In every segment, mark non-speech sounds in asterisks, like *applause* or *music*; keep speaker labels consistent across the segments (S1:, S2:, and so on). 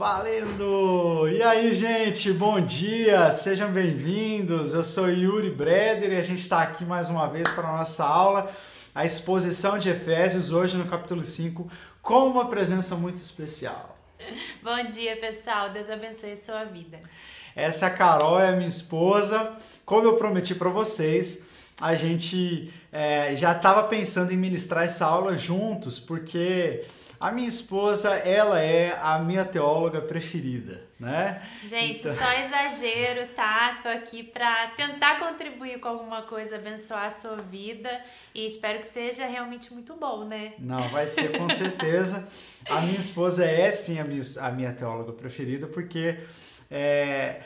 S1: Valendo! E aí, gente, bom dia, sejam bem-vindos. Eu sou Yuri Breder e a gente está aqui mais uma vez para a nossa aula, a exposição de Efésios, hoje no capítulo 5, com uma presença muito especial. *laughs*
S2: Bom dia, pessoal, Deus abençoe a sua vida.
S1: Essa é a Carol, é a minha esposa. Como eu prometi para vocês, a gente é, já estava pensando em ministrar essa aula juntos, porque a minha esposa, ela é a minha teóloga preferida, né?
S2: Gente, então... só exagero, tá? Tô aqui para tentar contribuir com alguma coisa, abençoar a sua vida e espero que seja realmente muito bom, né?
S1: Não, vai ser com certeza. a minha esposa é sim a minha, a minha teóloga preferida, porque é,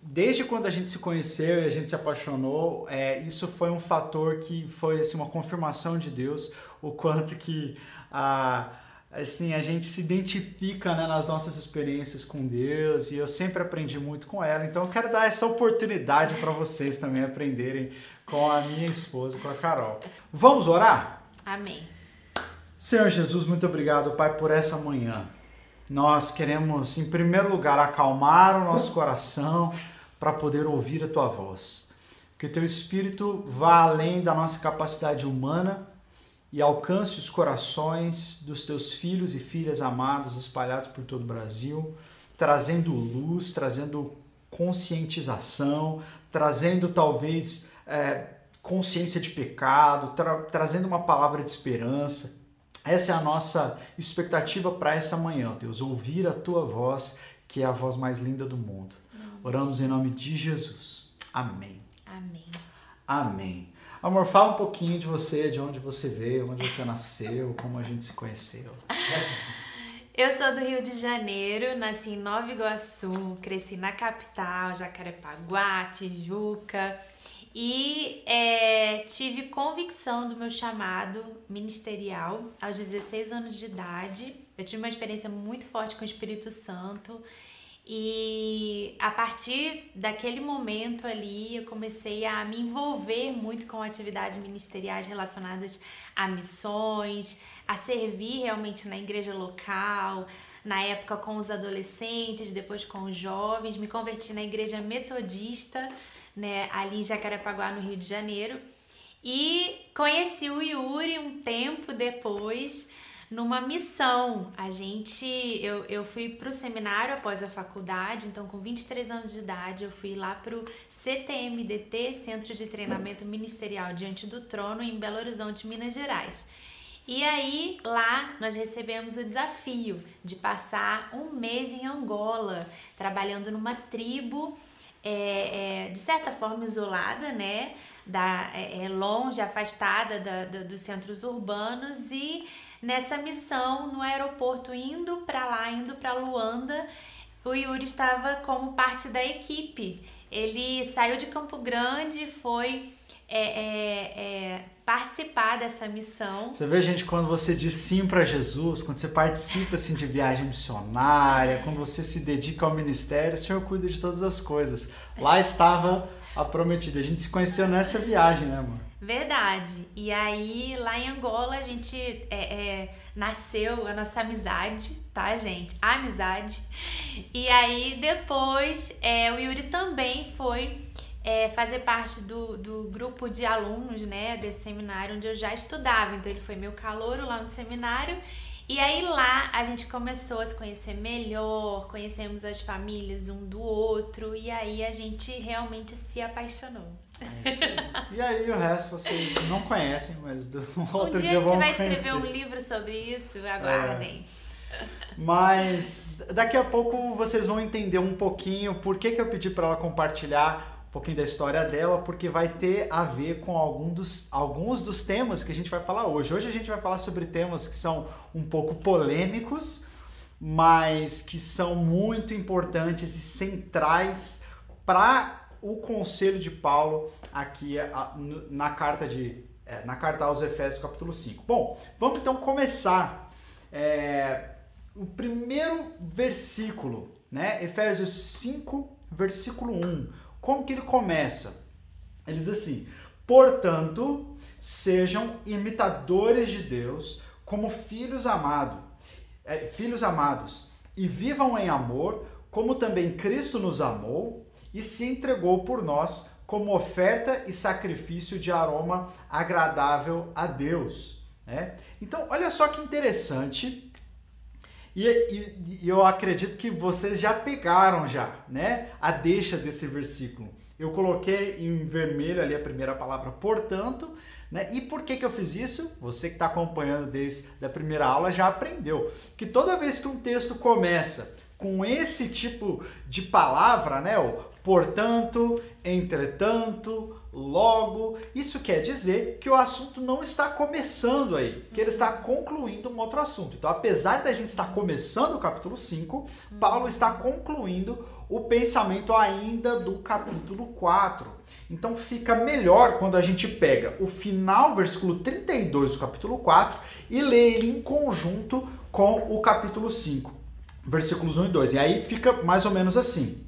S1: desde quando a gente se conheceu e a gente se apaixonou, é, isso foi um fator que foi assim, uma confirmação de Deus, o quanto que a, assim, a gente se identifica né, nas nossas experiências com Deus e eu sempre aprendi muito com ela, então eu quero dar essa oportunidade para vocês também aprenderem com a minha esposa, com a Carol. Vamos orar?
S2: Amém.
S1: Senhor Jesus, muito obrigado, Pai, por essa manhã. Nós queremos, em primeiro lugar, acalmar o nosso coração para poder ouvir a tua voz. Que o teu espírito vá além da nossa capacidade humana e alcance os corações dos teus filhos e filhas amados espalhados por todo o Brasil, trazendo luz, trazendo conscientização, trazendo talvez é, consciência de pecado, tra trazendo uma palavra de esperança, essa é a nossa expectativa para essa manhã, Deus, ouvir a tua voz, que é a voz mais linda do mundo. Oramos em nome de Jesus. Amém.
S2: Amém.
S1: Amém. Amor, fala um pouquinho de você, de onde você veio, onde você nasceu, como a gente se conheceu.
S2: Eu sou do Rio de Janeiro, nasci em Nova Iguaçu, cresci na capital, Jacarepaguá, Tijuca. E é, tive convicção do meu chamado ministerial aos 16 anos de idade. Eu tive uma experiência muito forte com o Espírito Santo. E a partir daquele momento ali, eu comecei a me envolver muito com atividades ministeriais relacionadas a missões, a servir realmente na igreja local, na época com os adolescentes, depois com os jovens. Me converti na igreja metodista né, ali em Jacarepaguá, no Rio de Janeiro. E conheci o Yuri um tempo depois numa missão. A gente, eu, eu fui pro seminário após a faculdade, então com 23 anos de idade, eu fui lá pro CTMDT, Centro de Treinamento Ministerial Diante do Trono, em Belo Horizonte, Minas Gerais. E aí, lá, nós recebemos o desafio de passar um mês em Angola, trabalhando numa tribo é, é, de certa forma isolada, né? Da, é, é longe, afastada da, da, dos centros urbanos e nessa missão no aeroporto indo para lá, indo para Luanda, o Yuri estava como parte da equipe. Ele saiu de Campo Grande, foi é, é, é, participar dessa missão.
S1: Você vê, gente, quando você diz sim para Jesus, quando você participa assim, de viagem missionária, quando você se dedica ao ministério, o Senhor cuida de todas as coisas. Lá estava a prometida. A gente se conheceu nessa viagem, né, amor?
S2: Verdade. E aí, lá em Angola, a gente é, é, nasceu a nossa amizade, tá, gente? A amizade. E aí, depois, é, o Yuri também foi é, fazer parte do, do grupo de alunos, né, desse seminário onde eu já estudava. Então ele foi meu calouro lá no seminário. E aí lá a gente começou a se conhecer melhor, conhecemos as famílias um do outro e aí a gente realmente se apaixonou.
S1: É e aí o resto vocês não conhecem, mas do *laughs* outro
S2: um dia,
S1: dia
S2: a gente vai
S1: conhecer.
S2: escrever um livro sobre isso, aguardem.
S1: É. Mas daqui a pouco vocês vão entender um pouquinho por que, que eu pedi para ela compartilhar um pouquinho da história dela, porque vai ter a ver com algum dos, alguns dos temas que a gente vai falar hoje. Hoje a gente vai falar sobre temas que são um pouco polêmicos, mas que são muito importantes e centrais para o conselho de Paulo aqui na carta de é, na carta aos Efésios capítulo 5. Bom, vamos então começar é, o primeiro versículo, né? Efésios 5, versículo 1. Como que ele começa? Ele diz assim: portanto, sejam imitadores de Deus como filhos amados, é, filhos amados, e vivam em amor, como também Cristo nos amou e se entregou por nós como oferta e sacrifício de aroma agradável a Deus. Né? Então, olha só que interessante. E, e, e, eu acredito que vocês já pegaram já, né? A deixa desse versículo. Eu coloquei em vermelho ali a primeira palavra, portanto, né? E por que, que eu fiz isso? Você que está acompanhando desde a primeira aula já aprendeu que toda vez que um texto começa com esse tipo de palavra, né? O portanto, entretanto, logo, isso quer dizer que o assunto não está começando aí, que ele está concluindo um outro assunto. Então, apesar da gente estar começando o capítulo 5, Paulo está concluindo o pensamento ainda do capítulo 4. Então fica melhor quando a gente pega o final, versículo 32 do capítulo 4 e lê ele em conjunto com o capítulo 5, versículos 1 e 2. E aí fica mais ou menos assim.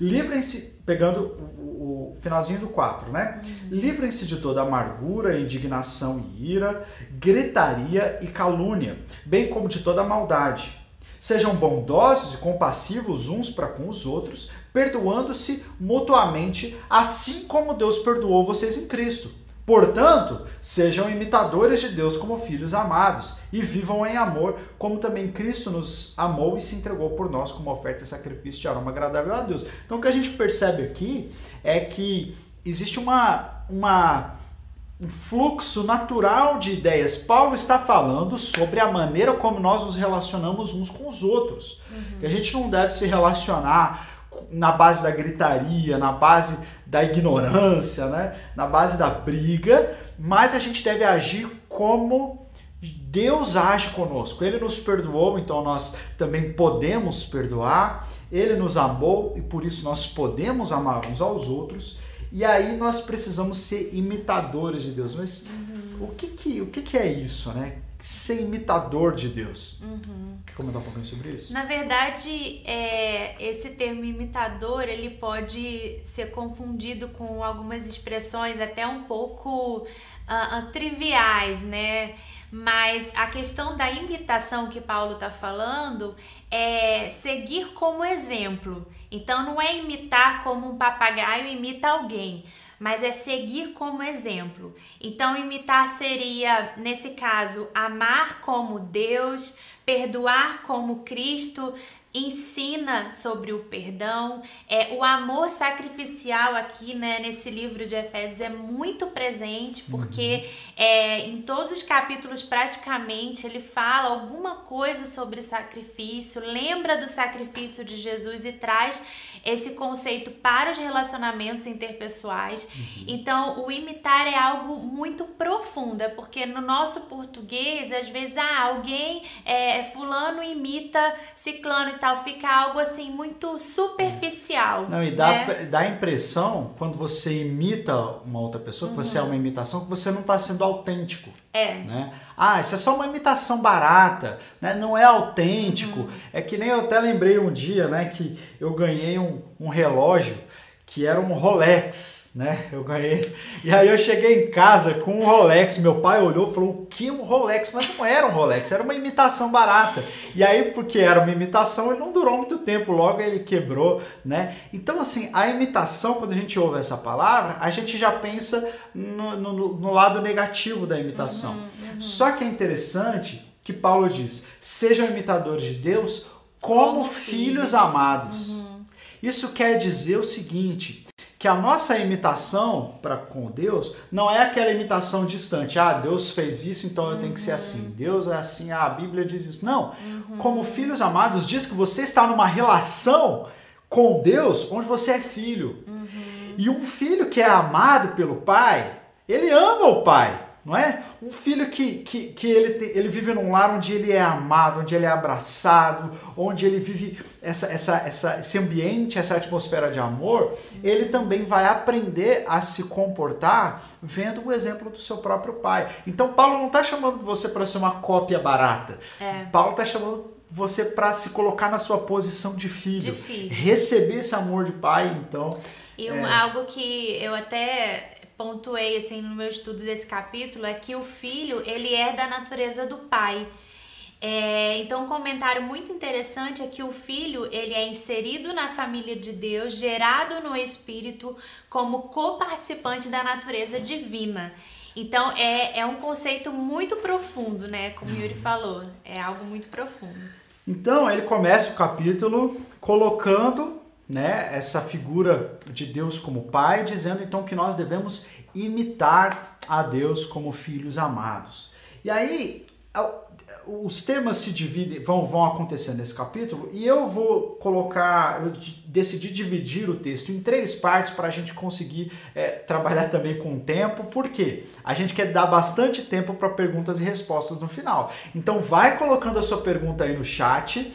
S1: Livrem-se, pegando o, o, finalzinho do 4, né? Livrem-se de toda amargura, indignação e ira, gritaria e calúnia, bem como de toda maldade Sejam bondosos e compassivos uns para com os outros, perdoando-se mutuamente, assim como Deus perdoou vocês em Cristo. Portanto, sejam imitadores de Deus como filhos amados e vivam em amor, como também Cristo nos amou e se entregou por nós como oferta e sacrifício de aroma agradável a Deus. Então, o que a gente percebe aqui é que existe uma, uma um fluxo natural de ideias. Paulo está falando sobre a maneira como nós nos relacionamos uns com os outros. Uhum. Que a gente não deve se relacionar na base da gritaria, na base da ignorância, né? na base da briga, mas a gente deve agir como Deus age conosco. Ele nos perdoou, então nós também podemos perdoar. Ele nos amou e por isso nós podemos amar uns aos outros. E aí nós precisamos ser imitadores de Deus. Mas uhum. o, que, que, o que, que é isso, né? Ser imitador de Deus. Uhum. Quer comentar um pouquinho sobre isso?
S2: Na verdade, é, esse termo imitador ele pode ser confundido com algumas expressões até um pouco uh, uh, triviais, né? Mas a questão da imitação que Paulo está falando é seguir como exemplo. Então não é imitar como um papagaio imita alguém, mas é seguir como exemplo. Então imitar seria, nesse caso, amar como Deus, perdoar como Cristo, ensina sobre o perdão. É, o amor sacrificial aqui, né, nesse livro de Efésios é muito presente, porque uhum. é, em todos os capítulos, praticamente, ele fala alguma coisa sobre sacrifício, lembra do sacrifício de Jesus e traz esse conceito para os relacionamentos interpessoais. Uhum. Então, o imitar é algo muito profundo, é porque no nosso português, às vezes, ah, alguém, é, fulano imita ciclano e tal, fica algo assim muito superficial.
S1: Não, e dá, né? dá a impressão, quando você imita uma outra pessoa, que você é uhum. uma imitação, que você não está sendo autêntico.
S2: É.
S1: Né? Ah, isso é só uma imitação barata, né? não é autêntico. Uhum. É que nem eu até lembrei um dia né, que eu ganhei um, um relógio que era um Rolex, né? Eu ganhei. E aí eu cheguei em casa com um Rolex. Meu pai olhou e falou: "O que um Rolex?" Mas não era um Rolex, era uma imitação barata. E aí porque era uma imitação, ele não durou muito tempo, logo ele quebrou, né? Então assim, a imitação, quando a gente ouve essa palavra, a gente já pensa no, no, no lado negativo da imitação. Uhum, uhum. Só que é interessante que Paulo diz: "Sejam imitadores de Deus como, como filhos, filhos, amados." Uhum. Isso quer dizer o seguinte, que a nossa imitação para com Deus não é aquela imitação distante. Ah, Deus fez isso, então eu tenho que ser uhum. assim. Deus é assim, ah, a Bíblia diz isso. Não. Uhum. Como filhos amados, diz que você está numa relação com Deus onde você é filho. Uhum. E um filho que é amado pelo pai, ele ama o pai não é? Um filho que, que, que ele, ele vive num lar onde ele é amado, onde ele é abraçado, onde ele vive essa, essa, essa, esse ambiente, essa atmosfera de amor, ele também vai aprender a se comportar vendo o exemplo do seu próprio pai. Então, Paulo não está chamando você para ser uma cópia barata.
S2: É.
S1: Paulo está chamando você para se colocar na sua posição de filho,
S2: de filho,
S1: receber esse amor de pai, então.
S2: E é... algo que eu até pontuei assim no meu estudo desse capítulo é que o filho ele é da natureza do pai. É, então, um comentário muito interessante é que o filho ele é inserido na família de Deus, gerado no Espírito, como coparticipante da natureza divina. Então, é, é um conceito muito profundo, né? Como Yuri falou, é algo muito profundo.
S1: Então, ele começa o capítulo colocando né, essa figura de Deus como pai, dizendo então que nós devemos imitar a Deus como filhos amados. E aí, os temas se dividem, vão, vão acontecendo nesse capítulo, e eu vou colocar, eu decidi dividir o texto em três partes para a gente conseguir é, trabalhar também com o tempo, porque a gente quer dar bastante tempo para perguntas e respostas no final. Então vai colocando a sua pergunta aí no chat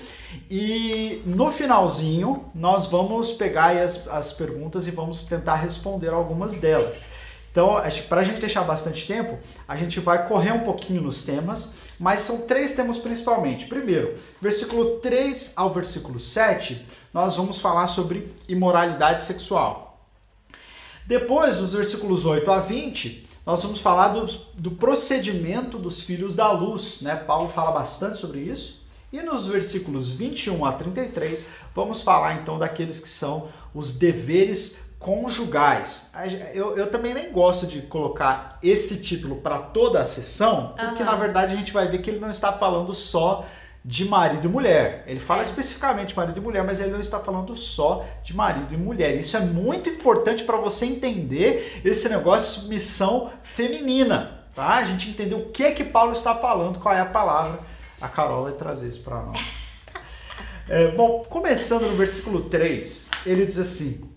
S1: e no finalzinho nós vamos pegar as, as perguntas e vamos tentar responder algumas delas. Então, para a gente deixar bastante tempo, a gente vai correr um pouquinho nos temas, mas são três temas principalmente. Primeiro, versículo 3 ao versículo 7, nós vamos falar sobre imoralidade sexual. Depois, dos versículos 8 a 20, nós vamos falar do, do procedimento dos filhos da luz. Né? Paulo fala bastante sobre isso. E nos versículos 21 a 33, vamos falar então daqueles que são os deveres conjugais. Eu, eu também nem gosto de colocar esse título para toda a sessão, porque uhum. na verdade a gente vai ver que ele não está falando só de marido e mulher. Ele fala é. especificamente marido e mulher, mas ele não está falando só de marido e mulher. Isso é muito importante para você entender esse negócio de submissão feminina, tá? A gente entender o que é que Paulo está falando, qual é a palavra. A Carol vai trazer isso para nós. *laughs* É, bom, começando no versículo 3, ele diz assim: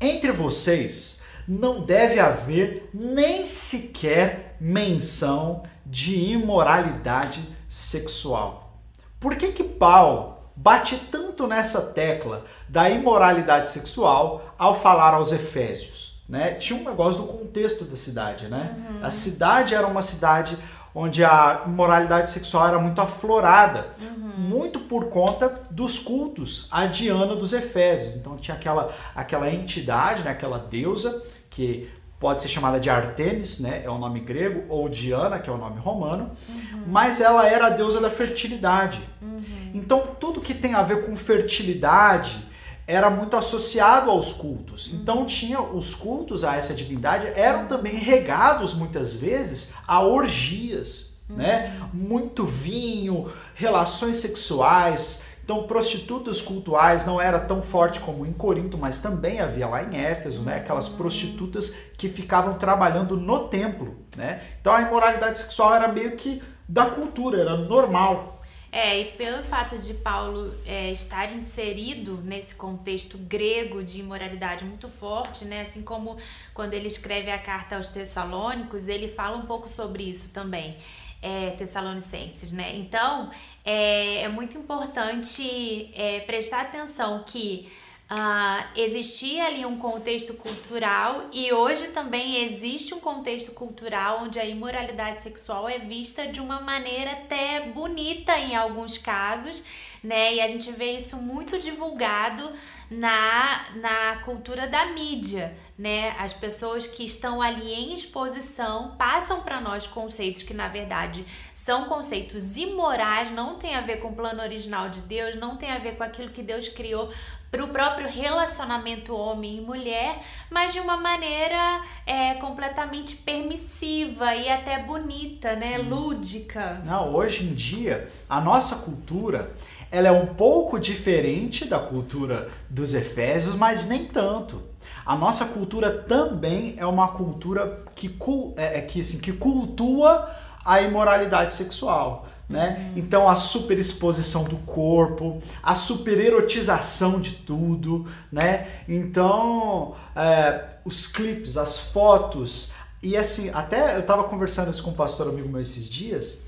S1: entre vocês não deve haver nem sequer menção de imoralidade sexual. Por que que Paulo bate tanto nessa tecla da imoralidade sexual ao falar aos Efésios? Né? Tinha um negócio do contexto da cidade, né? Uhum. A cidade era uma cidade onde a moralidade sexual era muito aflorada, uhum. muito por conta dos cultos a Diana dos Efésios. Então tinha aquela, aquela entidade, né, aquela deusa, que pode ser chamada de Artemis, né, é o nome grego, ou Diana, que é o nome romano, uhum. mas ela era a deusa da fertilidade. Uhum. Então tudo que tem a ver com fertilidade, era muito associado aos cultos. Então tinha os cultos a essa divindade eram também regados muitas vezes a orgias, uhum. né? Muito vinho, relações sexuais. Então prostitutas cultuais não era tão forte como em Corinto, mas também havia lá em Éfeso, né? Aquelas prostitutas que ficavam trabalhando no templo, né? Então a imoralidade sexual era meio que da cultura, era normal.
S2: É, e pelo fato de Paulo é, estar inserido nesse contexto grego de imoralidade muito forte, né? Assim como quando ele escreve a carta aos Tessalônicos, ele fala um pouco sobre isso também. É, Tessalonicenses, né? Então é, é muito importante é, prestar atenção que Uh, existia ali um contexto cultural e hoje também existe um contexto cultural onde a imoralidade sexual é vista de uma maneira até bonita em alguns casos, né? E a gente vê isso muito divulgado na, na cultura da mídia, né? As pessoas que estão ali em exposição passam para nós conceitos que na verdade são conceitos imorais, não tem a ver com o plano original de Deus, não tem a ver com aquilo que Deus criou para o próprio relacionamento homem e mulher, mas de uma maneira é, completamente permissiva e até bonita, né? Hum. Lúdica.
S1: Não, hoje em dia, a nossa cultura ela é um pouco diferente da cultura dos Efésios, mas nem tanto. A nossa cultura também é uma cultura que, é, é, que, assim, que cultua a imoralidade sexual né? Então a superexposição do corpo, a supererotização de tudo, né? Então é, os clipes, as fotos e assim até eu estava conversando isso com um pastor amigo meu esses dias,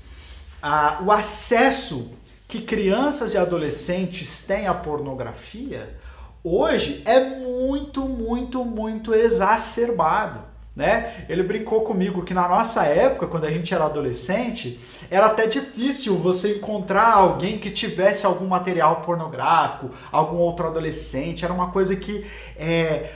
S1: a, o acesso que crianças e adolescentes têm à pornografia hoje é muito, muito, muito exacerbado né? Ele brincou comigo que na nossa época, quando a gente era adolescente, era até difícil você encontrar alguém que tivesse algum material pornográfico, algum outro adolescente, era uma coisa que é,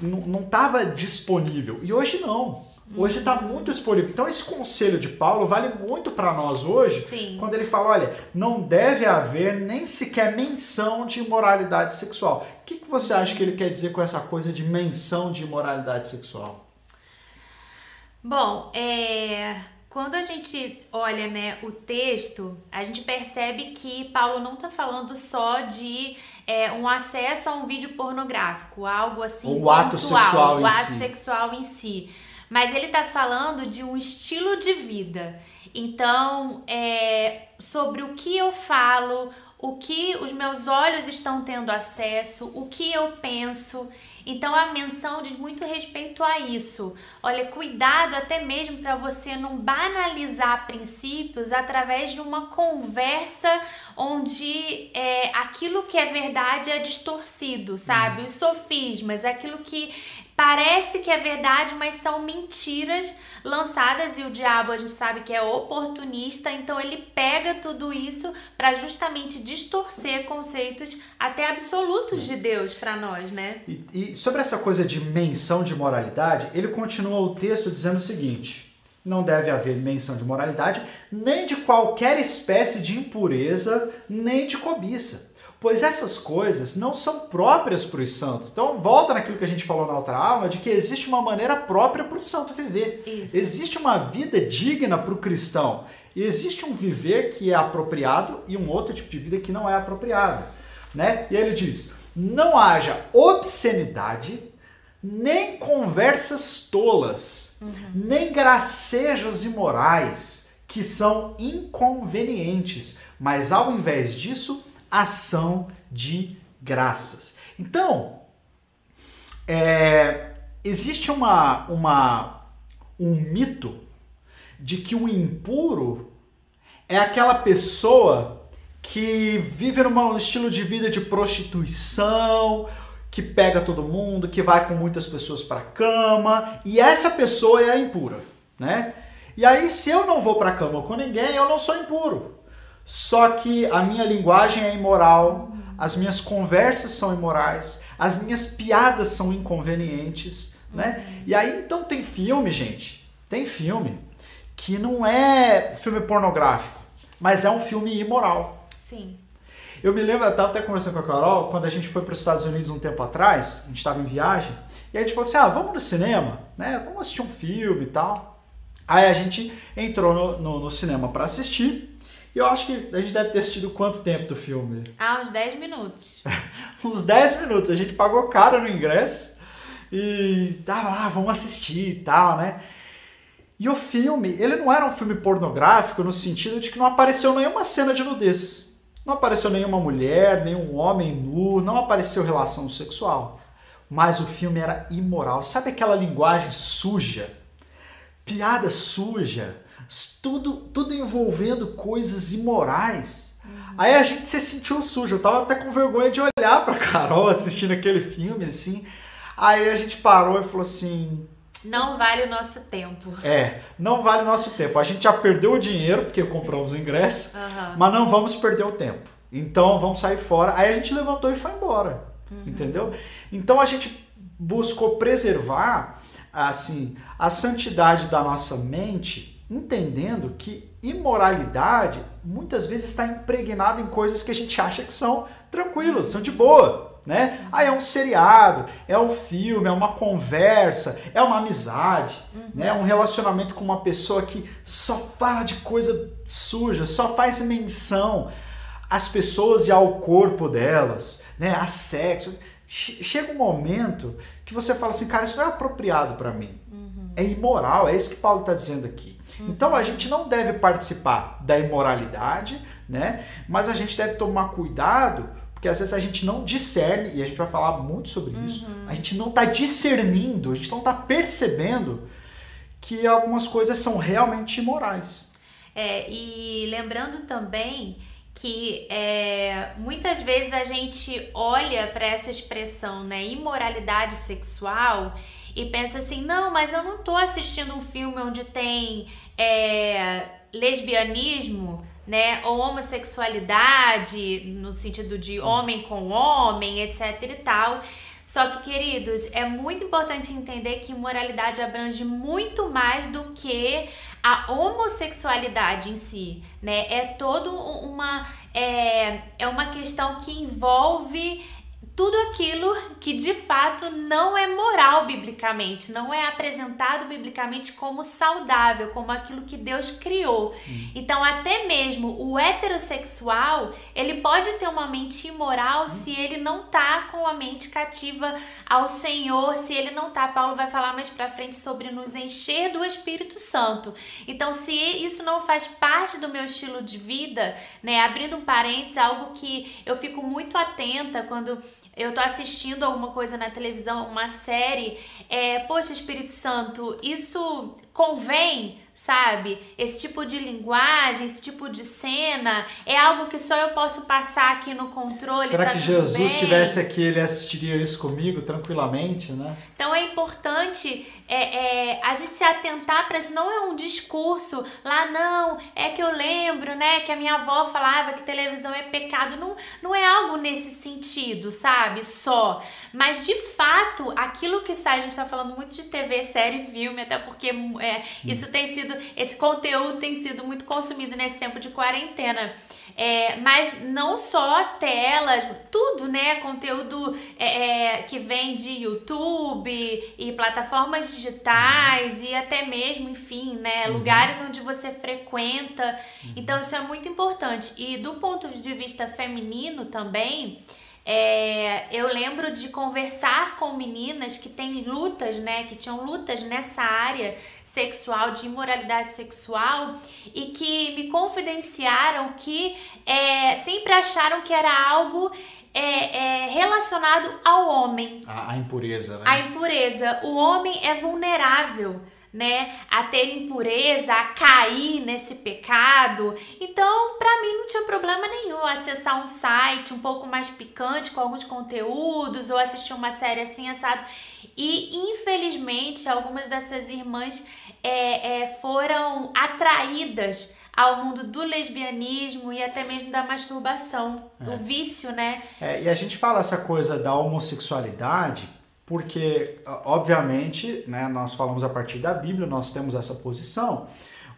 S1: não estava disponível. E hoje não. Hoje está muito disponível. Então, esse conselho de Paulo vale muito para nós hoje,
S2: Sim.
S1: quando ele fala: olha, não deve haver nem sequer menção de imoralidade sexual. O que, que você acha que ele quer dizer com essa coisa de menção de imoralidade sexual?
S2: Bom, é, quando a gente olha né, o texto, a gente percebe que Paulo não está falando só de é, um acesso a um vídeo pornográfico, algo assim.
S1: O ato sexual
S2: o
S1: em
S2: ato
S1: si.
S2: sexual em si. Mas ele está falando de um estilo de vida. Então, é, sobre o que eu falo, o que os meus olhos estão tendo acesso, o que eu penso. Então a menção diz muito respeito a isso. Olha, cuidado até mesmo para você não banalizar princípios através de uma conversa onde é, aquilo que é verdade é distorcido, sabe? Os sofismas, aquilo que parece que é verdade, mas são mentiras lançadas e o diabo a gente sabe que é oportunista, então ele pega tudo isso para justamente distorcer conceitos até absolutos de Deus para nós, né?
S1: E, e sobre essa coisa de menção de moralidade, ele continua o texto dizendo o seguinte: não deve haver menção de moralidade, nem de qualquer espécie de impureza, nem de cobiça. Pois essas coisas não são próprias para os santos. Então, volta naquilo que a gente falou na outra aula, de que existe uma maneira própria para o santo viver.
S2: Isso.
S1: Existe uma vida digna para o cristão. E existe um viver que é apropriado e um outro tipo de vida que não é apropriado. Né? E ele diz: não haja obscenidade, nem conversas tolas, nem gracejos imorais, que são inconvenientes, mas ao invés disso, ação de graças. Então, é, existe uma, uma, um mito de que o impuro é aquela pessoa que vive num estilo de vida de prostituição, que pega todo mundo, que vai com muitas pessoas para cama, e essa pessoa é a impura, né? E aí, se eu não vou para cama com ninguém, eu não sou impuro. Só que a minha linguagem é imoral, as minhas conversas são imorais, as minhas piadas são inconvenientes, né? E aí então tem filme, gente, tem filme que não é filme pornográfico, mas é um filme imoral.
S2: Sim.
S1: Eu me lembro, eu estava até conversando com a Carol, quando a gente foi para os Estados Unidos um tempo atrás, a gente estava em viagem, e a gente falou assim: ah, vamos no cinema, né? Vamos assistir um filme e tal. Aí a gente entrou no, no, no cinema para assistir, eu acho que a gente deve ter assistido quanto tempo do filme?
S2: Há *laughs* uns 10 minutos.
S1: Uns 10 minutos. A gente pagou caro no ingresso e tava lá, vamos assistir e tal, né? E o filme, ele não era um filme pornográfico no sentido de que não apareceu nenhuma cena de nudez. Não apareceu nenhuma mulher, nenhum homem nu, não apareceu relação sexual. Mas o filme era imoral. Sabe aquela linguagem suja? Piada suja, tudo, tudo envolvendo coisas imorais. Aí a gente se sentiu sujo. Eu tava até com vergonha de olhar pra Carol assistindo aquele filme, assim. Aí a gente parou e falou assim:
S2: Não vale o nosso tempo.
S1: é, não vale o nosso tempo. A gente já perdeu o dinheiro, porque compramos o ingresso,
S2: Aham.
S1: mas não vamos perder o tempo. Então vamos sair fora. Aí a gente levantou e foi embora. Entendeu? Então a gente buscou preservar assim a santidade da nossa mente, entendendo que imoralidade muitas vezes está impregnada em coisas que a gente acha que são tranquilas, são de boa. Né? Ah, é um seriado, é um filme, é uma conversa, é uma amizade, né? um relacionamento com uma pessoa que só fala de coisa suja, só faz menção às pessoas e ao corpo delas, né? a sexo. Che- Chega um momento que você fala assim, cara, isso não é apropriado para mim. É imoral, é isso que Paulo está dizendo aqui. Então a gente não deve participar da imoralidade, né? Mas a gente deve tomar cuidado, porque às vezes a gente não discerne, e a gente vai falar muito sobre isso, a gente não está discernindo, a gente não está percebendo que algumas coisas são realmente imorais.
S2: É, e lembrando também que é, muitas vezes a gente olha para essa expressão, né, imoralidade sexual e pensa assim, não, mas eu não tô assistindo um filme onde tem é, lesbianismo, né, ou homossexualidade no sentido de homem com homem, etc e tal. Só que, queridos, é muito importante entender que moralidade abrange muito mais do que a homossexualidade em si, né? É todo uma é, é uma questão que envolve tudo aquilo que de fato não é moral biblicamente, não é apresentado biblicamente como saudável, como aquilo que Deus criou. Hum. Então, até mesmo o heterossexual, ele pode ter uma mente imoral hum. se ele não tá com a mente cativa ao Senhor, se ele não tá. Paulo vai falar mais para frente sobre nos encher do Espírito Santo. Então, se isso não faz parte do meu estilo de vida, né, abrindo um parênteses, algo que eu fico muito atenta quando eu tô assistindo alguma coisa na televisão, uma série, é, poxa, Espírito Santo, isso convém sabe? Esse tipo de linguagem, esse tipo de cena é algo que só eu posso passar aqui no controle.
S1: Será
S2: tá
S1: que Jesus estivesse aqui, ele assistiria isso comigo tranquilamente, né?
S2: Então é importante é, é, a gente se atentar para isso. Não é um discurso lá, não. É que eu lembro, né, que a minha avó falava que televisão é pecado. Não, não é algo nesse sentido, sabe? Só. Mas de fato, aquilo que sai, a gente tá falando muito de TV, série, filme, até porque é, isso tem sido sido, esse conteúdo tem sido muito consumido nesse tempo de quarentena. É, mas não só telas, tudo, né? Conteúdo é, é, que vem de YouTube e plataformas digitais e até mesmo, enfim, né? Uhum. Lugares onde você frequenta. Uhum. Então, isso é muito importante. E do ponto de vista feminino também. É, eu lembro de conversar com meninas que têm lutas, né? Que tinham lutas nessa área sexual, de imoralidade sexual, e que me confidenciaram que é, sempre acharam que era algo é, é, relacionado ao homem.
S1: A, a impureza, né?
S2: A impureza. O homem é vulnerável né, a ter impureza, a cair nesse pecado. Então, para mim não tinha problema nenhum acessar um site um pouco mais picante com alguns conteúdos ou assistir uma série assim assado. E infelizmente algumas dessas irmãs é, é, foram atraídas ao mundo do lesbianismo e até mesmo da masturbação, é. do vício, né?
S1: É, e a gente fala essa coisa da homossexualidade porque, obviamente, né, nós falamos a partir da Bíblia, nós temos essa posição,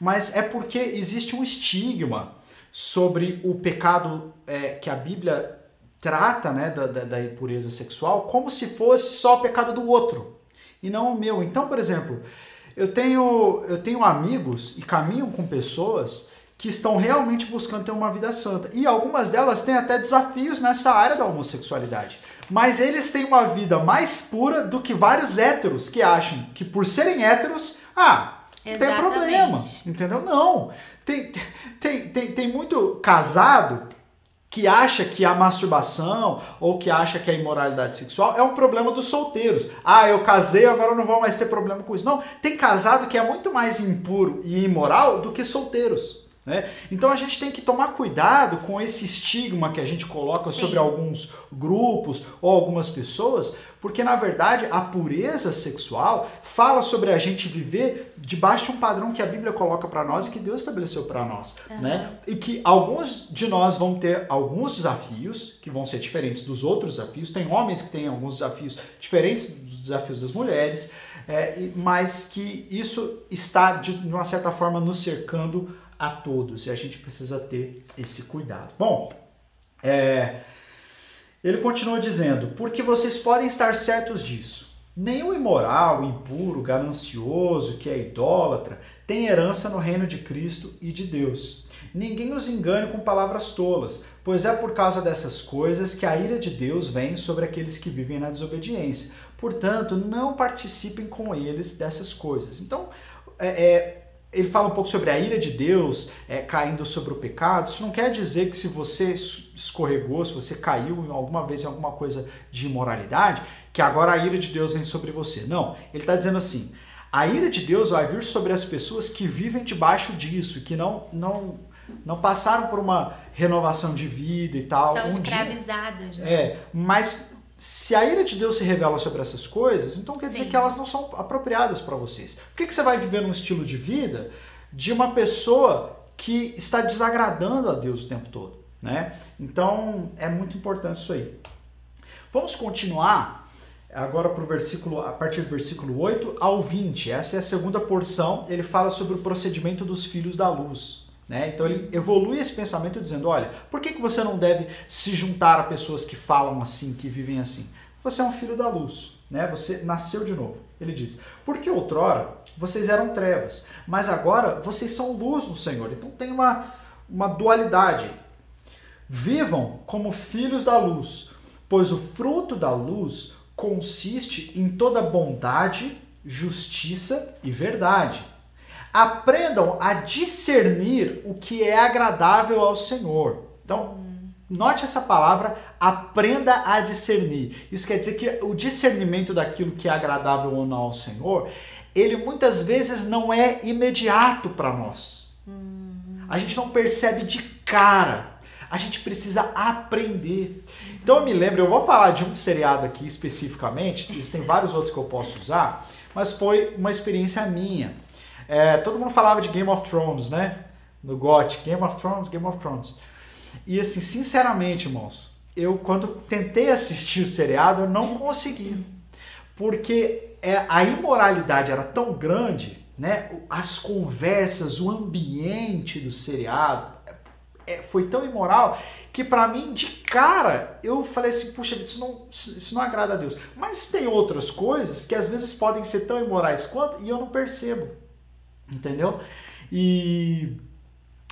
S1: mas é porque existe um estigma sobre o pecado é, que a Bíblia trata né, da, da, da impureza sexual como se fosse só o pecado do outro e não o meu. Então, por exemplo, eu tenho, eu tenho amigos e caminho com pessoas que estão realmente buscando ter uma vida santa. E algumas delas têm até desafios nessa área da homossexualidade. Mas eles têm uma vida mais pura do que vários héteros que acham que por serem héteros, ah, não tem problema. Entendeu? Não. Tem, tem, tem, tem muito casado que acha que a masturbação ou que acha que a imoralidade sexual é um problema dos solteiros. Ah, eu casei, agora eu não vou mais ter problema com isso. Não, tem casado que é muito mais impuro e imoral do que solteiros. Né? Então a gente tem que tomar cuidado com esse estigma que a gente coloca Sim. sobre alguns grupos ou algumas pessoas, porque na verdade a pureza sexual fala sobre a gente viver debaixo de um padrão que a Bíblia coloca para nós e que Deus estabeleceu para nós, uhum. né? E que alguns de nós vão ter alguns desafios que vão ser diferentes dos outros desafios. Tem homens que têm alguns desafios diferentes dos desafios das mulheres, é, mas que isso está de uma certa forma nos cercando a todos e a gente precisa ter esse cuidado. Bom, é, ele continua dizendo: porque vocês podem estar certos disso. Nenhum imoral, impuro, ganancioso, que é idólatra, tem herança no reino de Cristo e de Deus. Ninguém os engane com palavras tolas, pois é por causa dessas coisas que a ira de Deus vem sobre aqueles que vivem na desobediência. Portanto, não participem com eles dessas coisas. Então, é, é ele fala um pouco sobre a ira de Deus é, caindo sobre o pecado. Isso não quer dizer que se você escorregou, se você caiu alguma vez em alguma coisa de imoralidade, que agora a ira de Deus vem sobre você. Não, ele está dizendo assim: a ira de Deus vai vir sobre as pessoas que vivem debaixo disso, que não não não passaram por uma renovação de vida e tal.
S2: São um escravizadas.
S1: Dia, né? É, mas se a ira de Deus se revela sobre essas coisas, então quer dizer Sim. que elas não são apropriadas para vocês. Por que, que você vai viver num estilo de vida de uma pessoa que está desagradando a Deus o tempo todo? Né? Então é muito importante isso aí. Vamos continuar agora para o versículo, a partir do versículo 8 ao 20. Essa é a segunda porção. Ele fala sobre o procedimento dos filhos da luz. Né? Então ele evolui esse pensamento dizendo: olha, por que, que você não deve se juntar a pessoas que falam assim, que vivem assim? Você é um filho da luz, né? você nasceu de novo. Ele diz: porque outrora vocês eram trevas, mas agora vocês são luz no Senhor. Então tem uma, uma dualidade. Vivam como filhos da luz, pois o fruto da luz consiste em toda bondade, justiça e verdade. Aprendam a discernir o que é agradável ao Senhor. Então, note essa palavra, aprenda a discernir. Isso quer dizer que o discernimento daquilo que é agradável ou não ao Senhor, ele muitas vezes não é imediato para nós. A gente não percebe de cara. A gente precisa aprender. Então eu me lembro, eu vou falar de um seriado aqui especificamente, existem vários outros que eu posso usar, mas foi uma experiência minha. É, todo mundo falava de Game of Thrones, né? No GOT, Game of Thrones, Game of Thrones. E assim, sinceramente, irmãos, eu quando tentei assistir o seriado, eu não consegui. Porque é, a imoralidade era tão grande, né? As conversas, o ambiente do seriado é, foi tão imoral que para mim, de cara, eu falei assim, puxa, isso não, isso não agrada a Deus. Mas tem outras coisas que às vezes podem ser tão imorais quanto e eu não percebo. Entendeu? E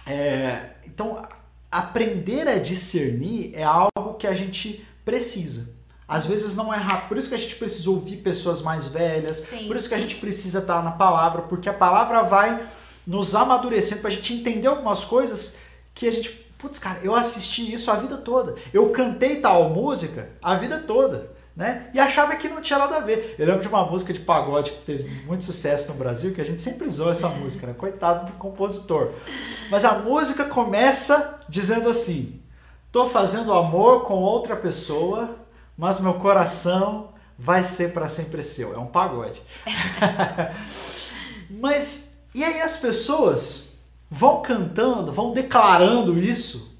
S1: é, então aprender a discernir é algo que a gente precisa. Às vezes não é rápido. Por isso que a gente precisa ouvir pessoas mais velhas. Sim. Por isso que a gente precisa estar na palavra, porque a palavra vai nos amadurecendo para a gente entender algumas coisas que a gente Putz, cara, eu assisti isso a vida toda. Eu cantei tal música a vida toda, né? E achava que não tinha nada a ver. Eu lembro de uma música de pagode que fez muito sucesso no Brasil, que a gente sempre usou essa música, né? Coitado do compositor. Mas a música começa dizendo assim: Tô fazendo amor com outra pessoa, mas meu coração vai ser para sempre seu. É um pagode. *laughs* mas e aí as pessoas vão cantando, vão declarando isso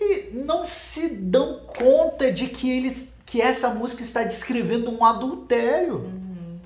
S1: e não se dão conta de que eles que essa música está descrevendo um adultério. Uhum.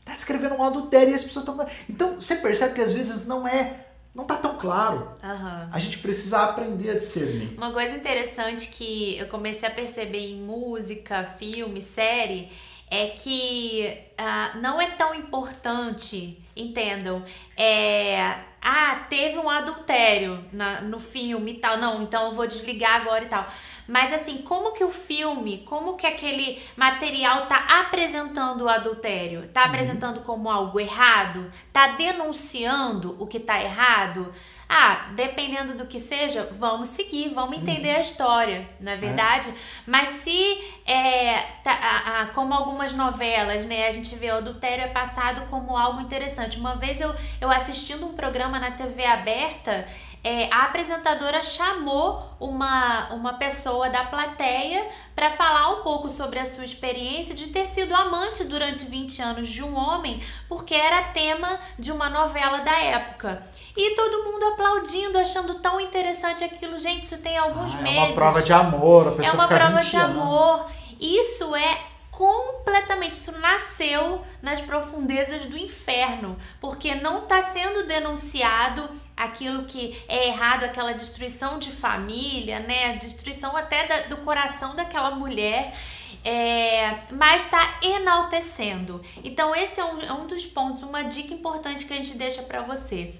S1: Está descrevendo um adultério e as pessoas estão. Então você percebe que às vezes não é. Não tá tão claro.
S2: Uhum.
S1: A gente precisa aprender a discernir.
S2: Uma coisa interessante que eu comecei a perceber em música, filme, série, é que uh, não é tão importante, entendam, é ah, teve um adultério na, no filme e tal. Não, então eu vou desligar agora e tal. Mas assim, como que o filme, como que aquele material tá apresentando o adultério? Tá uhum. apresentando como algo errado? Tá denunciando o que tá errado? Ah, dependendo do que seja, vamos seguir, vamos entender uhum. a história, não é, é. verdade? É. Mas se, é, tá, a, a, como algumas novelas, né, a gente vê o adultério é passado como algo interessante. Uma vez eu, eu assistindo um programa na TV aberta, é, a apresentadora chamou uma, uma pessoa da plateia para falar um pouco sobre a sua experiência de ter sido amante durante 20 anos de um homem, porque era tema de uma novela da época. E todo mundo aplaudindo, achando tão interessante aquilo. Gente, isso tem alguns ah, meses. É
S1: uma prova de amor, a pessoa
S2: É uma prova de amor. Isso é completamente. Isso nasceu nas profundezas do inferno, porque não está sendo denunciado aquilo que é errado, aquela destruição de família, né? Destruição até da, do coração daquela mulher. É, mas está enaltecendo. Então, esse é um, é um dos pontos, uma dica importante que a gente deixa para você.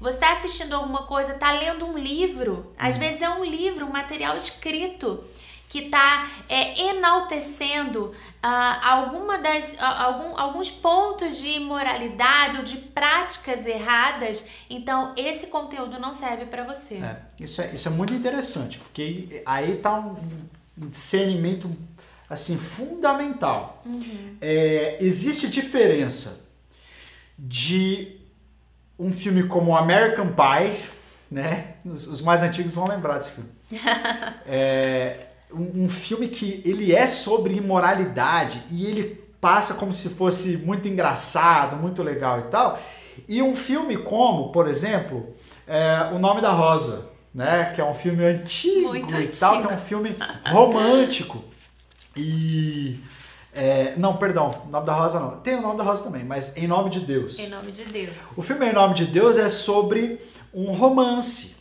S2: Você está assistindo alguma coisa, está lendo um livro, às uhum. vezes é um livro, um material escrito que está é, enaltecendo uh, alguma das, uh, algum, alguns pontos de imoralidade ou de práticas erradas, então esse conteúdo não serve para você.
S1: É, isso, é, isso é muito interessante, porque aí está um discernimento assim fundamental. Uhum. É, existe diferença de um filme como American Pie, né? Os, os mais antigos vão lembrar desse filme. *laughs* é, um, um filme que ele é sobre imoralidade e ele passa como se fosse muito engraçado, muito legal e tal. E um filme como, por exemplo, é, O Nome da Rosa, né? Que é um filme antigo muito e antigo. tal, que é um filme romântico. E É, não, perdão, o nome da Rosa não. Tem o nome da Rosa também, mas Em Nome de Deus.
S2: Em Nome de Deus.
S1: O filme Em Nome de Deus é sobre um romance.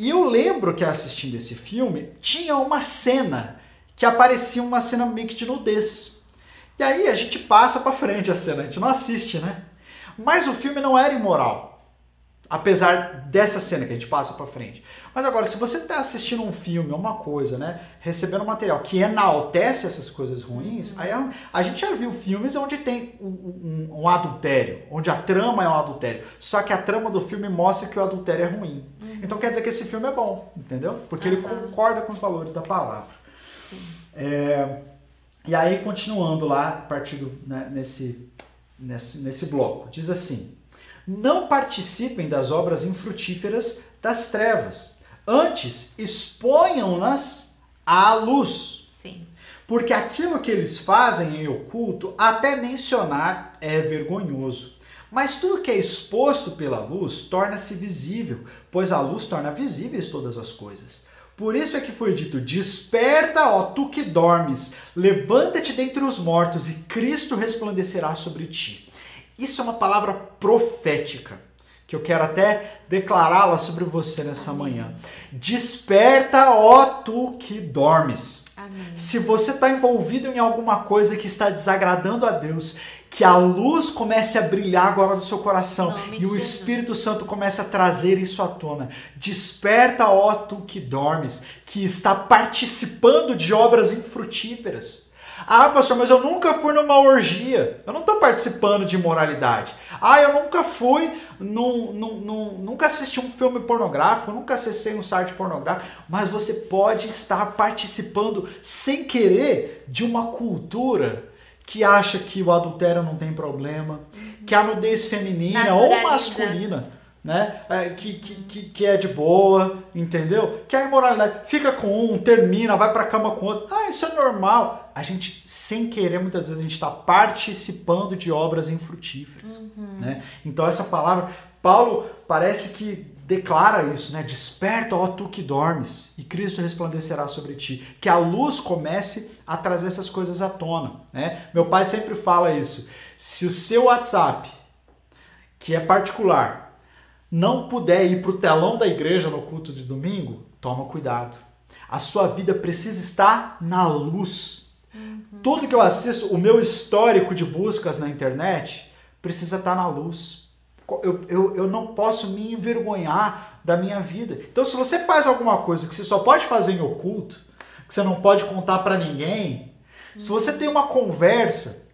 S1: E eu lembro que assistindo esse filme, tinha uma cena que aparecia uma cena meio que de nudez. E aí a gente passa pra frente a cena, a gente não assiste, né? Mas o filme não era imoral. Apesar dessa cena que a gente passa pra frente. Mas agora, se você está assistindo um filme, uma coisa, né? Recebendo material que enaltece essas coisas ruins, aí a, a gente já viu filmes onde tem um, um, um, adultério, onde a trama é um adultério. Só que a trama do filme mostra que o adultério é ruim. Uhum. Então quer dizer que esse filme é bom, entendeu? Porque uhum. ele concorda com os valores da palavra. É, e aí, continuando lá, partindo né, nesse, nesse, nesse bloco, diz assim não participem das obras infrutíferas das trevas. Antes, exponham-nas à luz.
S2: Sim.
S1: Porque aquilo que eles fazem em oculto, até mencionar, é vergonhoso. Mas tudo que é exposto pela luz torna-se visível, pois a luz torna visíveis todas as coisas. Por isso é que foi dito: Desperta, ó tu que dormes, levanta-te dentre os mortos, e Cristo resplandecerá sobre ti. Isso é uma palavra profética que eu quero até declará-la sobre você nessa manhã. Desperta, ó tu que dormes.
S2: Amém.
S1: Se você está envolvido em alguma coisa que está desagradando a Deus, que a luz comece a brilhar agora no seu coração e o Espírito Santo comece a trazer isso à tona. Desperta, ó tu que dormes, que está participando de obras infrutíferas. Ah, pastor, mas eu nunca fui numa orgia. Eu não estou participando de imoralidade. Ah, eu nunca fui, num, num, num, nunca assisti um filme pornográfico, nunca acessei um site pornográfico. Mas você pode estar participando sem querer de uma cultura que acha que o adultério não tem problema, que a nudez feminina ou masculina né? É, que, que, que é de boa, entendeu? Que a imoralidade fica com um, termina, vai pra cama com outro. Ah, isso é normal. A gente, sem querer, muitas vezes a gente está participando de obras infrutíferas. Uhum. Né? Então, essa palavra, Paulo parece que declara isso, né? Desperta, ó tu que dormes, e Cristo resplandecerá sobre ti. Que a luz comece a trazer essas coisas à tona. Né? Meu pai sempre fala isso. Se o seu WhatsApp, que é particular, não puder ir para o telão da igreja no culto de domingo, toma cuidado. A sua vida precisa estar na luz. Uhum. Tudo que eu assisto, o meu histórico de buscas na internet, precisa estar na luz. Eu, eu, eu não posso me envergonhar da minha vida. Então, se você faz alguma coisa que você só pode fazer em oculto, que você não pode contar para ninguém, uhum. se você tem uma conversa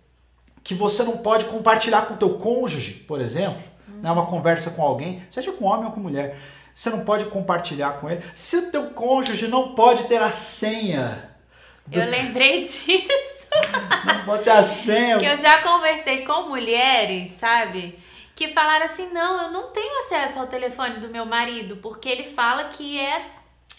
S1: que você não pode compartilhar com o teu cônjuge, por exemplo, né, uma conversa com alguém, seja com homem ou com mulher, você não pode compartilhar com ele. Se o teu cônjuge não pode ter a senha.
S2: Do... Eu lembrei *laughs* disso.
S1: Não pode ter a senha.
S2: que eu já conversei com mulheres, sabe? Que falaram assim: não, eu não tenho acesso ao telefone do meu marido, porque ele fala que é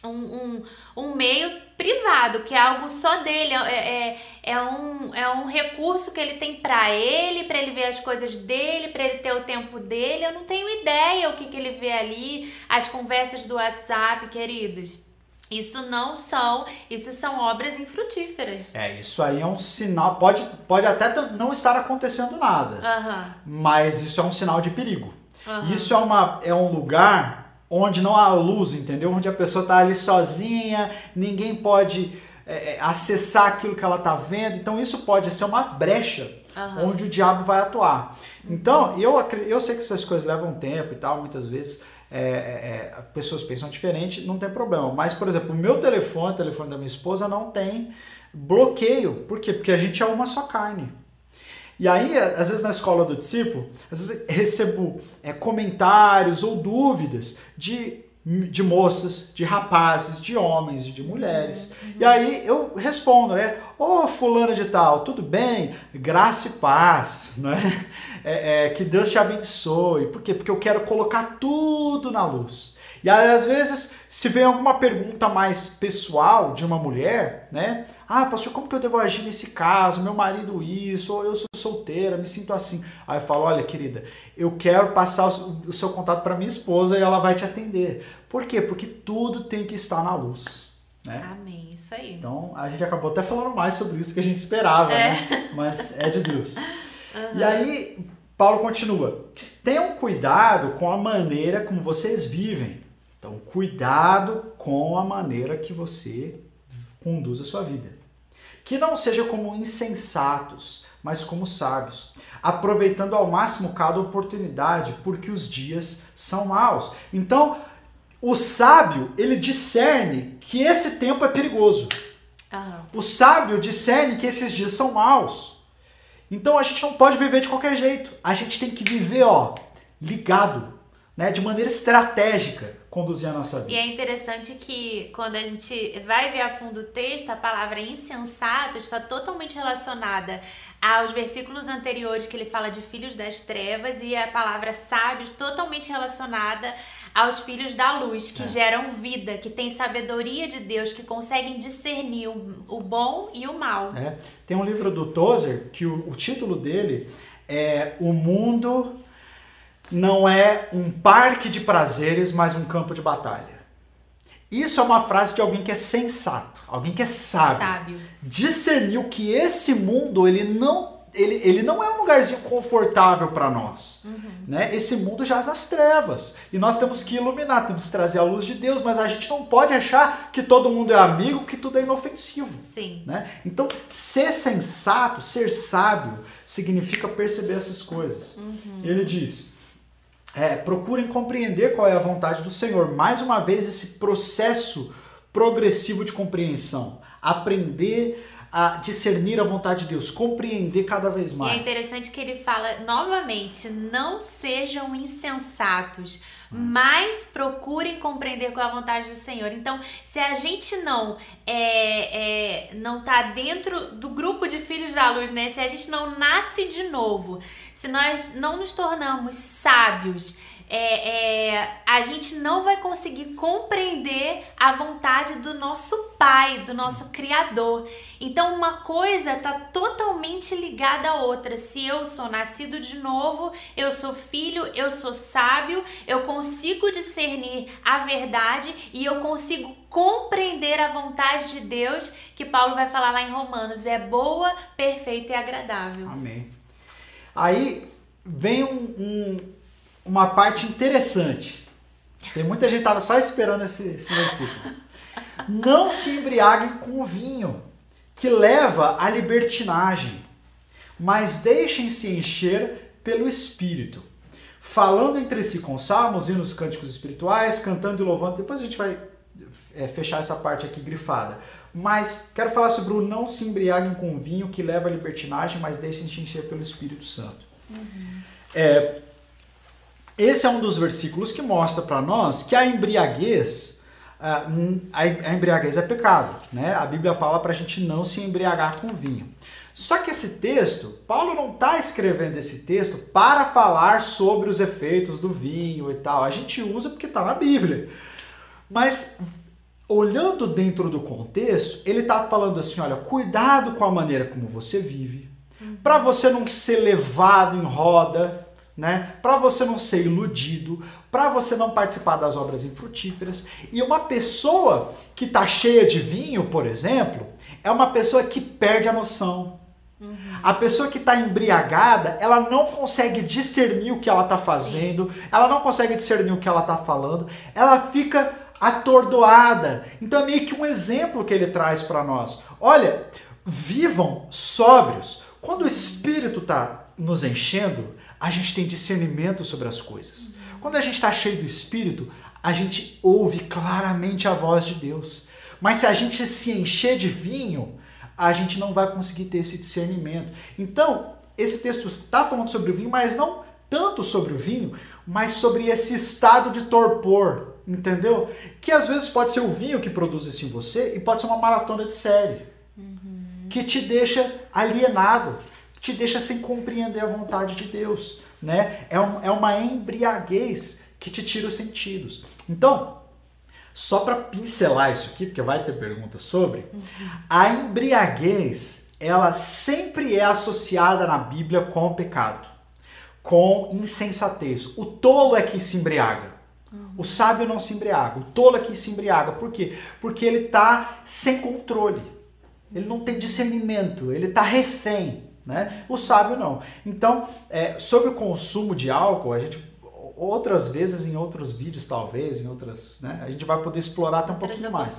S2: um, um, um meio privado, que é algo só dele, é, é, é, um, é um recurso que ele tem para ele, para ele ver as coisas dele, para ele ter o tempo dele. Eu não tenho ideia o que, que ele vê ali, as conversas do WhatsApp, queridos. Isso não são, isso são obras infrutíferas.
S1: É, isso aí é um sinal, pode, pode até não estar acontecendo nada,
S2: uhum.
S1: mas isso é um sinal de perigo. Uhum. Isso é, uma, é um lugar onde não há luz, entendeu? Onde a pessoa está ali sozinha, ninguém pode é, é, acessar aquilo que ela está vendo. Então isso pode ser uma brecha uhum. onde o diabo vai atuar. Então eu, eu sei que essas coisas levam tempo e tal, muitas vezes. É, é, é, pessoas pensam diferente, não tem problema. Mas, por exemplo, o meu telefone, o telefone da minha esposa, não tem bloqueio. Por quê? Porque a gente é uma só carne. E aí, às vezes na escola do discípulo, às vezes recebo é, comentários ou dúvidas de, de moças, de rapazes, de homens e de mulheres. Uhum. E aí eu respondo, né? Ô oh, fulano de tal, tudo bem? Graça e paz, *laughs* né? É, é, que Deus te abençoe. Por quê? Porque eu quero colocar tudo na luz. E aí, às vezes, se vem alguma pergunta mais pessoal de uma mulher, né? Ah, pastor, como que eu devo agir nesse caso? Meu marido isso, ou eu sou solteira, me sinto assim. Aí eu falo, olha, querida, eu quero passar o seu contato para minha esposa e ela vai te atender. Por quê? Porque tudo tem que estar na luz. Né?
S2: Amém, isso aí.
S1: Então a gente acabou até falando mais sobre isso que a gente esperava,
S2: É.
S1: né? Mas é de Deus. E aí, Paulo continua: tenham cuidado com a maneira como vocês vivem. Então, cuidado com a maneira que você conduz a sua vida. Que não seja como insensatos, mas como sábios, aproveitando ao máximo cada oportunidade, porque os dias são maus. Então, o sábio, ele discerne que esse tempo é perigoso. O sábio discerne que esses dias são maus. Então a gente não pode viver de qualquer jeito. A gente tem que viver, ó, ligado, né, de maneira estratégica, conduzir a nossa
S2: E
S1: vida.
S2: é interessante que quando a gente vai ver a fundo o texto, a palavra insensato está totalmente relacionada aos versículos anteriores que ele fala de filhos das trevas e a palavra sábios totalmente relacionada aos filhos da luz, que
S1: É.
S2: geram vida, que têm sabedoria de Deus, que conseguem discernir o, o bom e o mal.
S1: É. Tem um livro do Tozer que o, o título dele é O Mundo não é um parque de prazeres, mas um campo de batalha. Isso é uma frase de alguém que é sensato, alguém que é sábio.
S2: Sábio.
S1: discerniu que esse mundo ele não ele, ele não é um lugarzinho confortável para nós. Né? Esse mundo jaz nas trevas. E nós temos que iluminar, temos que trazer a luz de Deus, mas a gente não pode achar que todo mundo é amigo, que tudo é inofensivo.
S2: Sim.
S1: Né? Então, ser sensato, ser sábio, significa perceber essas coisas. Ele diz: é, procurem compreender qual é a vontade do Senhor. Mais uma vez, esse processo progressivo de compreensão. Aprender a discernir a vontade de Deus, compreender cada vez
S2: E é
S1: mais.
S2: interessante que ele fala novamente: não sejam insensatos, mas procurem compreender qual é a vontade do Senhor. Então, se a gente não é, é, não tá dentro do grupo de filhos da luz, né? Se a gente não nasce de novo, se nós não nos tornamos sábios. É, é, a gente não vai conseguir compreender a vontade do nosso Pai, do nosso Criador. Então, uma coisa está totalmente ligada à outra. Se eu sou nascido de novo, eu sou filho, eu sou sábio, eu consigo discernir a verdade e eu consigo compreender a vontade de Deus, que Paulo vai falar lá em Romanos, é boa, perfeita e agradável.
S1: Amém. Aí vem um- um- uma parte interessante. Tem muita gente que estava só esperando esse, esse versículo. Não se embriaguem com o vinho, que leva à libertinagem, mas deixem-se encher pelo Espírito, falando entre si com salmos, hinos, cânticos espirituais, cantando e louvando. Depois a gente vai é, fechar essa parte aqui grifada. Mas quero falar sobre o não se embriaguem com vinho que leva à libertinagem, mas deixem-se encher pelo Espírito Santo. É, esse é um dos versículos que mostra para nós que a embriaguez, ah, a embriaguez é pecado, né? A Bíblia fala para a gente não se embriagar com vinho. Só que esse texto, Paulo não está escrevendo esse texto para falar sobre os efeitos do vinho e tal. A gente usa porque está na Bíblia. Mas olhando dentro do contexto, ele está falando assim, olha, cuidado com a maneira como você vive, para você não ser levado em roda, né? Para você não ser iludido, para você não participar das obras infrutíferas. E uma pessoa que está cheia de vinho, por exemplo, é uma pessoa que perde a noção. A pessoa que está embriagada, ela não consegue discernir o que ela está fazendo, ela não consegue discernir o que ela está falando, ela fica atordoada. Então é meio que um exemplo que ele traz para nós. Olha, vivam sóbrios. Quando o Espírito está nos enchendo, a gente tem discernimento sobre as coisas. Quando a gente está cheio do Espírito, a gente ouve claramente a voz de Deus. Mas se a gente se encher de vinho, a gente não vai conseguir ter esse discernimento. Então, esse texto está falando sobre o vinho, mas não tanto sobre o vinho, mas sobre esse estado de torpor, entendeu? Que às vezes pode ser o vinho que produz isso em você e pode ser uma maratona de série que te deixa alienado, te deixa sem compreender a vontade de Deus, né? É, um- é uma embriaguez que te tira os sentidos. Então, só para pincelar isso aqui, porque vai ter perguntas sobre, a embriaguez, ela sempre é associada na Bíblia com pecado, com insensatez. O tolo é que se embriaga. O sábio não se embriaga, o tolo aqui se embriaga. Por quê? Porque ele está sem controle. Ele não tem discernimento, ele está refém. Né? O sábio não. Então, é, sobre o consumo de álcool, a gente outras vezes em outros vídeos, talvez, em outras, né? A gente vai poder explorar até um
S2: outras
S1: pouquinho mais.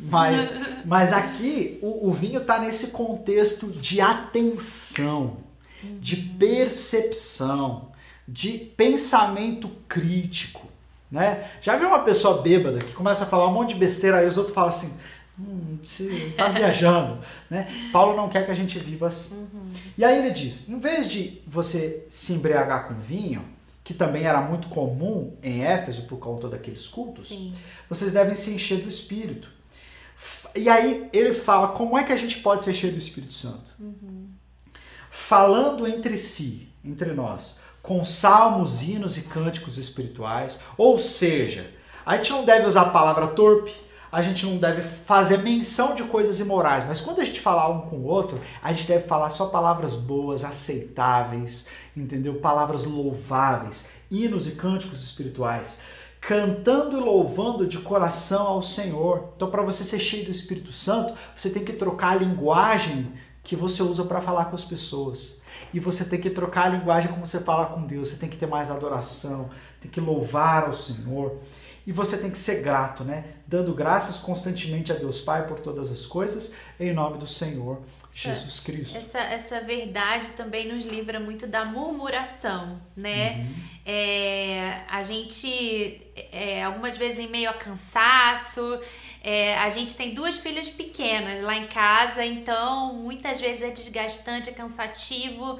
S2: Mas, *laughs*
S1: mas aqui o, o vinho está nesse contexto de atenção, uhum. de percepção, de pensamento crítico, né? Já viu uma pessoa bêbada que começa a falar um monte de besteira aí os outros falam assim, hum, você tá viajando, *laughs* né? Paulo não quer que a gente viva assim. Uhum. E aí ele diz, em vez de você se embriagar com vinho, que também era muito comum em Éfeso por conta daqueles cultos,
S2: Sim.
S1: vocês devem se encher do Espírito. E aí ele fala como é que a gente pode se encher do Espírito Santo?
S2: Uhum.
S1: Falando entre si, entre nós, com salmos, hinos e cânticos espirituais. Ou seja, a gente não deve usar a palavra torpe, a gente não deve fazer menção de coisas imorais, mas quando a gente falar um com o outro, a gente deve falar só palavras boas, aceitáveis, entendeu? Palavras louváveis, hinos e cânticos espirituais, cantando e louvando de coração ao Senhor. Então, para você ser cheio do Espírito Santo, você tem que trocar a linguagem que você usa para falar com as pessoas. E você tem que trocar a linguagem como você fala com Deus. Você tem que ter mais adoração, tem que louvar ao Senhor. E você tem que ser grato, né? Dando graças constantemente a Deus Pai por todas as coisas, em nome do Senhor essa, Jesus Cristo.
S2: Essa, essa verdade também nos livra muito da murmuração, né? Uhum. É, a gente, é, algumas vezes em meio a cansaço, é, a gente tem duas filhas pequenas lá em casa, então muitas vezes é desgastante, é cansativo.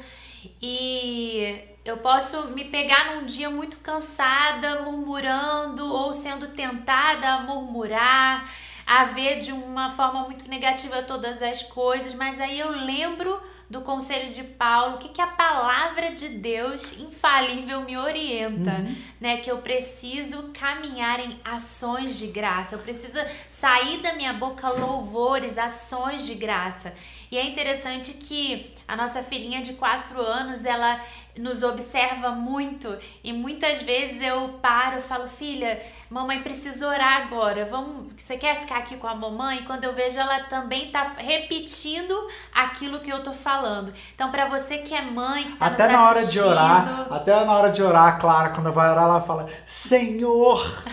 S2: E eu posso me pegar num dia muito cansada, murmurando ou sendo tentada a murmurar, a ver de uma forma muito negativa todas as coisas, mas aí eu lembro do conselho de Paulo, o que, que a palavra de Deus infalível me orienta, uhum. né? Que eu preciso caminhar em ações de graça, eu preciso sair da minha boca louvores, ações de graça. E é interessante que a nossa filhinha de 4 anos, ela nos observa muito e muitas vezes eu paro e falo, filha, mamãe precisa orar agora. Vamos, você quer ficar aqui com a mamãe? Quando eu vejo ela também tá repetindo aquilo que eu tô falando. Então, para você que é mãe, que tá
S1: até
S2: nos
S1: na hora de orar, até na hora de orar, Clara quando vai orar ela fala: "Senhor".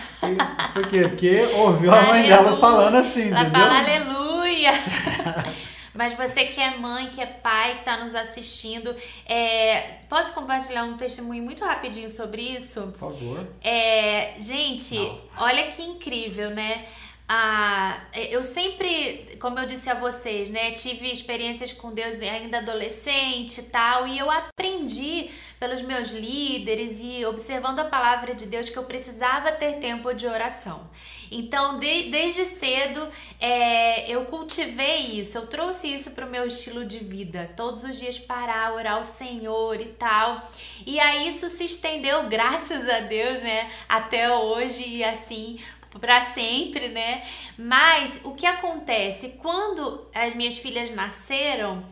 S1: Por quê? Porque ouviu a mãe dela falando assim,
S2: ela
S1: entendeu?
S2: fala aleluia. *laughs* Mas você que é mãe, que é pai, que está nos assistindo, é... posso compartilhar um testemunho muito rapidinho sobre isso?
S1: Por favor.
S2: É... Gente, Não. olha que incrível, né? Ah, eu sempre, como eu disse a vocês, né, tive experiências com Deus ainda adolescente e tal, e eu aprendi pelos meus líderes e observando a palavra de Deus que eu precisava ter tempo de oração. Então, de, desde cedo, é, eu cultivei isso, eu trouxe isso para o meu estilo de vida. Todos os dias parar, orar ao Senhor e tal. E aí isso se estendeu, *laughs* graças a Deus, né, até hoje e assim para sempre, né? Mas o que acontece quando as minhas filhas nasceram,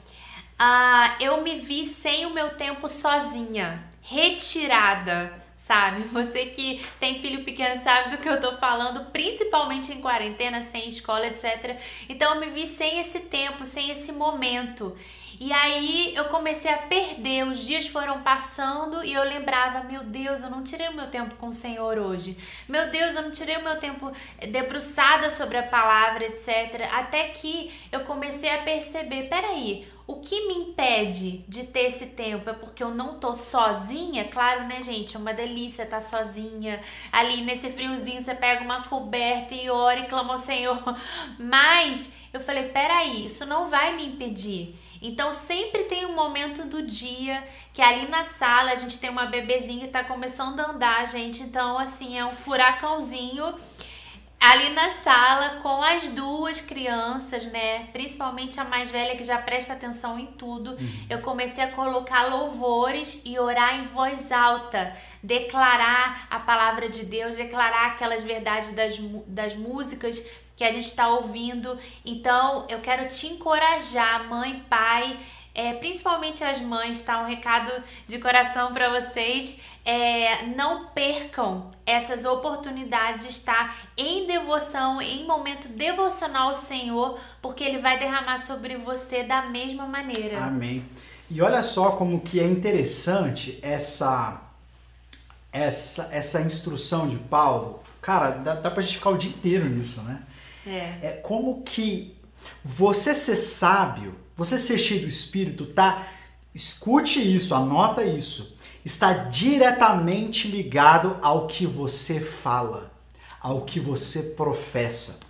S2: ah, eu me vi sem o meu tempo sozinha, retirada sabe? *laughs* Você que tem filho pequeno sabe do que eu tô falando, principalmente em quarentena, sem escola, etc. Então eu me vi sem esse tempo, sem esse momento. E aí eu comecei a perder, os dias foram passando e eu lembrava, meu Deus, eu não tirei o meu tempo com o Senhor hoje. Meu Deus, eu não tirei o meu tempo debruçada sobre a palavra, etc. Até que eu comecei a perceber, peraí, o que me impede de ter esse tempo é porque eu não tô sozinha? Claro, né, gente? É uma delícia estar tá sozinha. Ali nesse friozinho você pega uma coberta e ora e clama ao Senhor. *laughs* Mas eu falei, peraí, isso não vai me impedir. Então sempre tem um momento do dia que ali na sala a gente tem uma bebezinha que tá começando a andar, gente. Então, assim, é um furacãozinho ali na sala com as duas crianças, né? Principalmente a mais velha que já presta atenção em tudo. Uhum. Eu comecei a colocar louvores e orar em voz alta, declarar a palavra de Deus, declarar aquelas verdades das, das músicas que a gente está ouvindo. Então, eu quero te encorajar, mãe, pai, é, principalmente as mães, tá? Um recado de coração para vocês. É, não percam essas oportunidades de estar em devoção, em momento devocional ao Senhor, porque Ele vai derramar sobre você da mesma maneira.
S1: Amém. E olha só como que é interessante essa essa essa instrução de Paulo. Cara, dá, dá pra gente ficar o dia inteiro nisso, né?
S2: É.
S1: É como que você ser sábio, você ser cheio do Espírito, tá? Escute isso, anota isso. Está diretamente ligado ao que você fala, ao que você professa.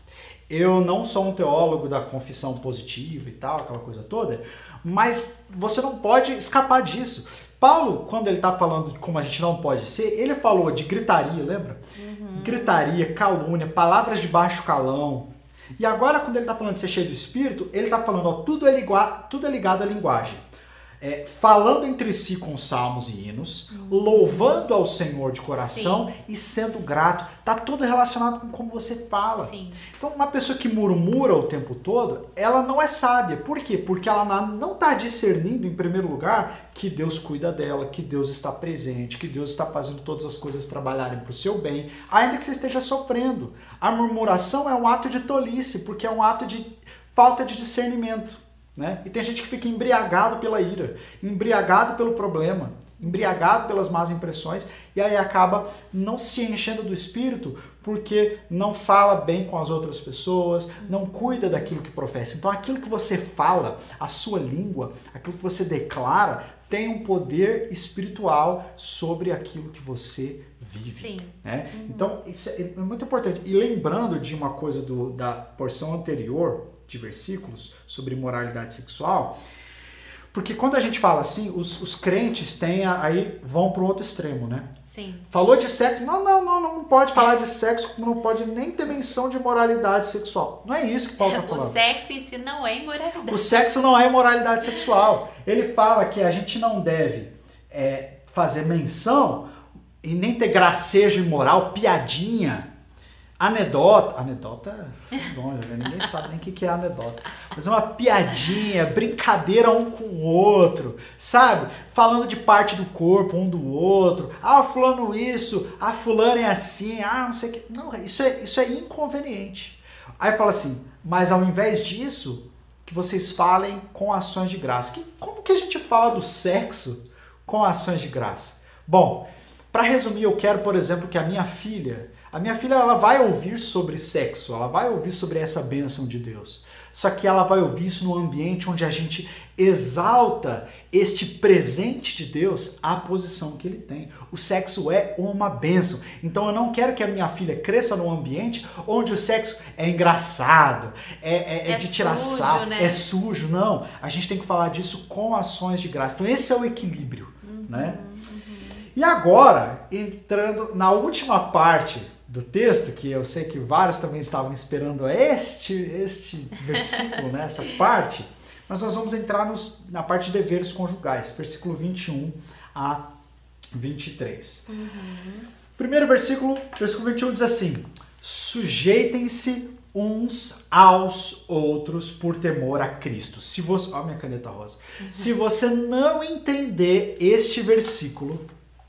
S1: Eu não sou um teólogo da confissão positiva e tal, aquela coisa toda, mas você não pode escapar disso. Paulo, quando ele está falando de como a gente não pode ser, ele falou de gritaria, lembra? Uhum. Gritaria, calúnia, palavras de baixo calão. E agora, quando ele está falando de ser cheio do Espírito, ele está falando, ó, tudo, é ligado, tudo é ligado à linguagem é, falando entre si com salmos e hinos, uhum. louvando ao Senhor de coração Sim. e sendo grato. Tá tudo relacionado com como você fala.
S2: Sim.
S1: Então, uma pessoa que murmura o tempo todo, ela não é sábia. Por quê? Porque ela não está discernindo, em primeiro lugar, que Deus cuida dela, que Deus está presente, que Deus está fazendo todas as coisas trabalharem para o seu bem, ainda que você esteja sofrendo. A murmuração é um ato de tolice, porque é um ato de falta de discernimento. Né? E tem gente que fica embriagado pela ira, embriagado pelo problema, embriagado pelas más impressões e aí acaba não se enchendo do espírito porque não fala bem com as outras pessoas, não cuida daquilo que professa. Então aquilo que você fala, a sua língua, aquilo que você declara, tem um poder espiritual sobre aquilo que você vive.
S2: Sim.
S1: Né? Uhum. Então isso é, é muito importante. E lembrando de uma coisa do, da porção anterior, de versículos sobre moralidade sexual, porque quando a gente fala assim, os, os crentes têm aí vão para o outro extremo, né?
S2: Sim.
S1: Falou de sexo, não, não, não, não pode falar de sexo, não pode nem ter menção de moralidade sexual. Não é isso que Paulo *laughs* está falando.
S2: O sexo em si não é imoralidade.
S1: O sexo não é imoralidade sexual. Ele fala que a gente não deve é, fazer menção e nem ter gracejo imoral, piadinha Anedota. Anedota é bom, ninguém sabe nem o que é anedota. Mas é uma piadinha, brincadeira um com o outro, sabe? Falando de parte do corpo um do outro. Ah, fulano isso, ah, fulano é assim, ah, não sei o que. Não, isso é, isso é inconveniente. Aí fala assim, mas ao invés disso, que vocês falem com ações de graça. Que, como que a gente fala do sexo com ações de graça? Bom, para resumir, eu quero, por exemplo, que a minha filha a minha filha ela vai ouvir sobre sexo, ela vai ouvir sobre essa bênção de Deus. Só que ela vai ouvir isso num ambiente onde a gente exalta este presente de Deus à posição que ele tem. O sexo é uma bênção. Então eu não quero que a minha filha cresça num ambiente onde o sexo é engraçado, é, é, é, é de tirar sarro, né? é sujo. Não, a gente tem que falar disso com ações de graça. Então esse é o equilíbrio, uhum, né? Uhum. E agora, entrando na última parte do texto, que eu sei que vários também estavam esperando este, este versículo, né, essa parte, mas nós vamos entrar nos, na parte de deveres conjugais, versículo 21 a 23. Uhum. Primeiro versículo, versículo 21 diz assim: Sujeitem-se uns aos outros por temor a Cristo. Se você, ó, minha caneta rosa. Uhum. Se você não entender este versículo,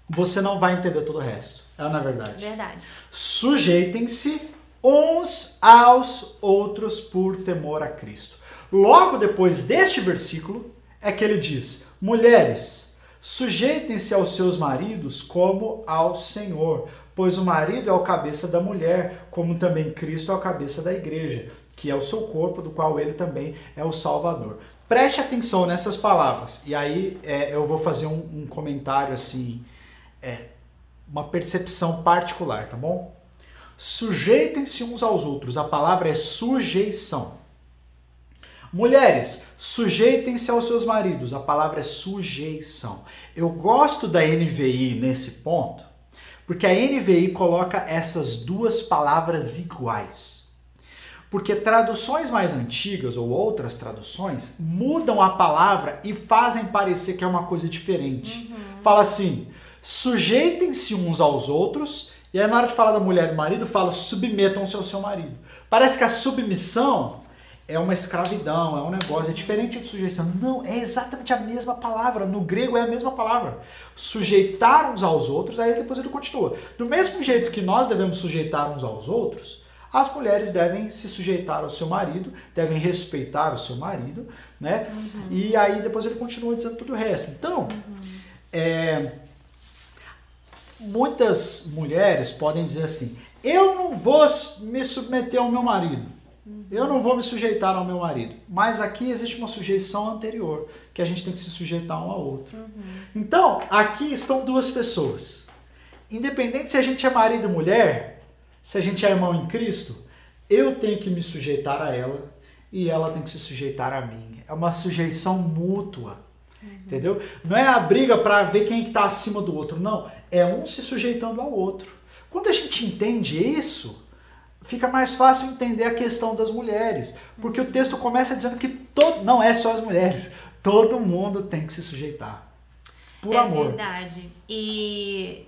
S1: você não vai entender todo o resto. É na verdade.
S2: Verdade.
S1: Sujeitem-se uns aos outros por temor a Cristo. Logo depois deste versículo é que ele diz: Mulheres, sujeitem-se aos seus maridos como ao Senhor, pois o marido é o cabeça da mulher, como também Cristo é o cabeça da igreja, que é o seu corpo, do qual ele também é o Salvador. Preste atenção nessas palavras, e aí é, eu vou fazer um, um comentário assim. É, uma percepção particular, tá bom? Sujeitem-se uns aos outros. A palavra é sujeição. Mulheres, sujeitem-se aos seus maridos. A palavra é sujeição. Eu gosto da NVI nesse ponto, porque a NVI coloca essas duas palavras iguais. Porque traduções mais antigas ou outras traduções mudam a palavra e fazem parecer que é uma coisa diferente. Uhum. Fala assim: sujeitem-se uns aos outros, e aí na hora de falar da mulher e do marido, fala submetam-se ao seu marido. Parece que a submissão é uma escravidão, é um negócio, é diferente de sujeição. Não, é exatamente a mesma palavra. No grego é a mesma palavra. Sujeitar uns aos outros, aí depois ele continua. Do mesmo jeito que nós devemos sujeitar uns aos outros, as mulheres devem se sujeitar ao seu marido, devem respeitar o seu marido, né? Uhum. E aí depois ele continua dizendo tudo o resto. Então, uhum. é, muitas mulheres podem dizer assim: eu não vou me submeter ao meu marido. Eu não vou me sujeitar ao meu marido. Mas aqui existe uma sujeição anterior, que a gente tem que se sujeitar um ao outro. Uhum. Então, aqui estão duas pessoas. Independente se a gente é marido e mulher, se a gente é irmão em Cristo, eu tenho que me sujeitar a ela e ela tem que se sujeitar a mim. É uma sujeição mútua. Uhum. Entendeu? Não é a briga para ver quem está acima do outro, não. É um se sujeitando ao outro. Quando a gente entende isso, fica mais fácil entender a questão das mulheres, porque o texto começa dizendo que todo, não é só as mulheres, todo mundo tem que se sujeitar. Por
S2: é
S1: amor.
S2: É verdade. E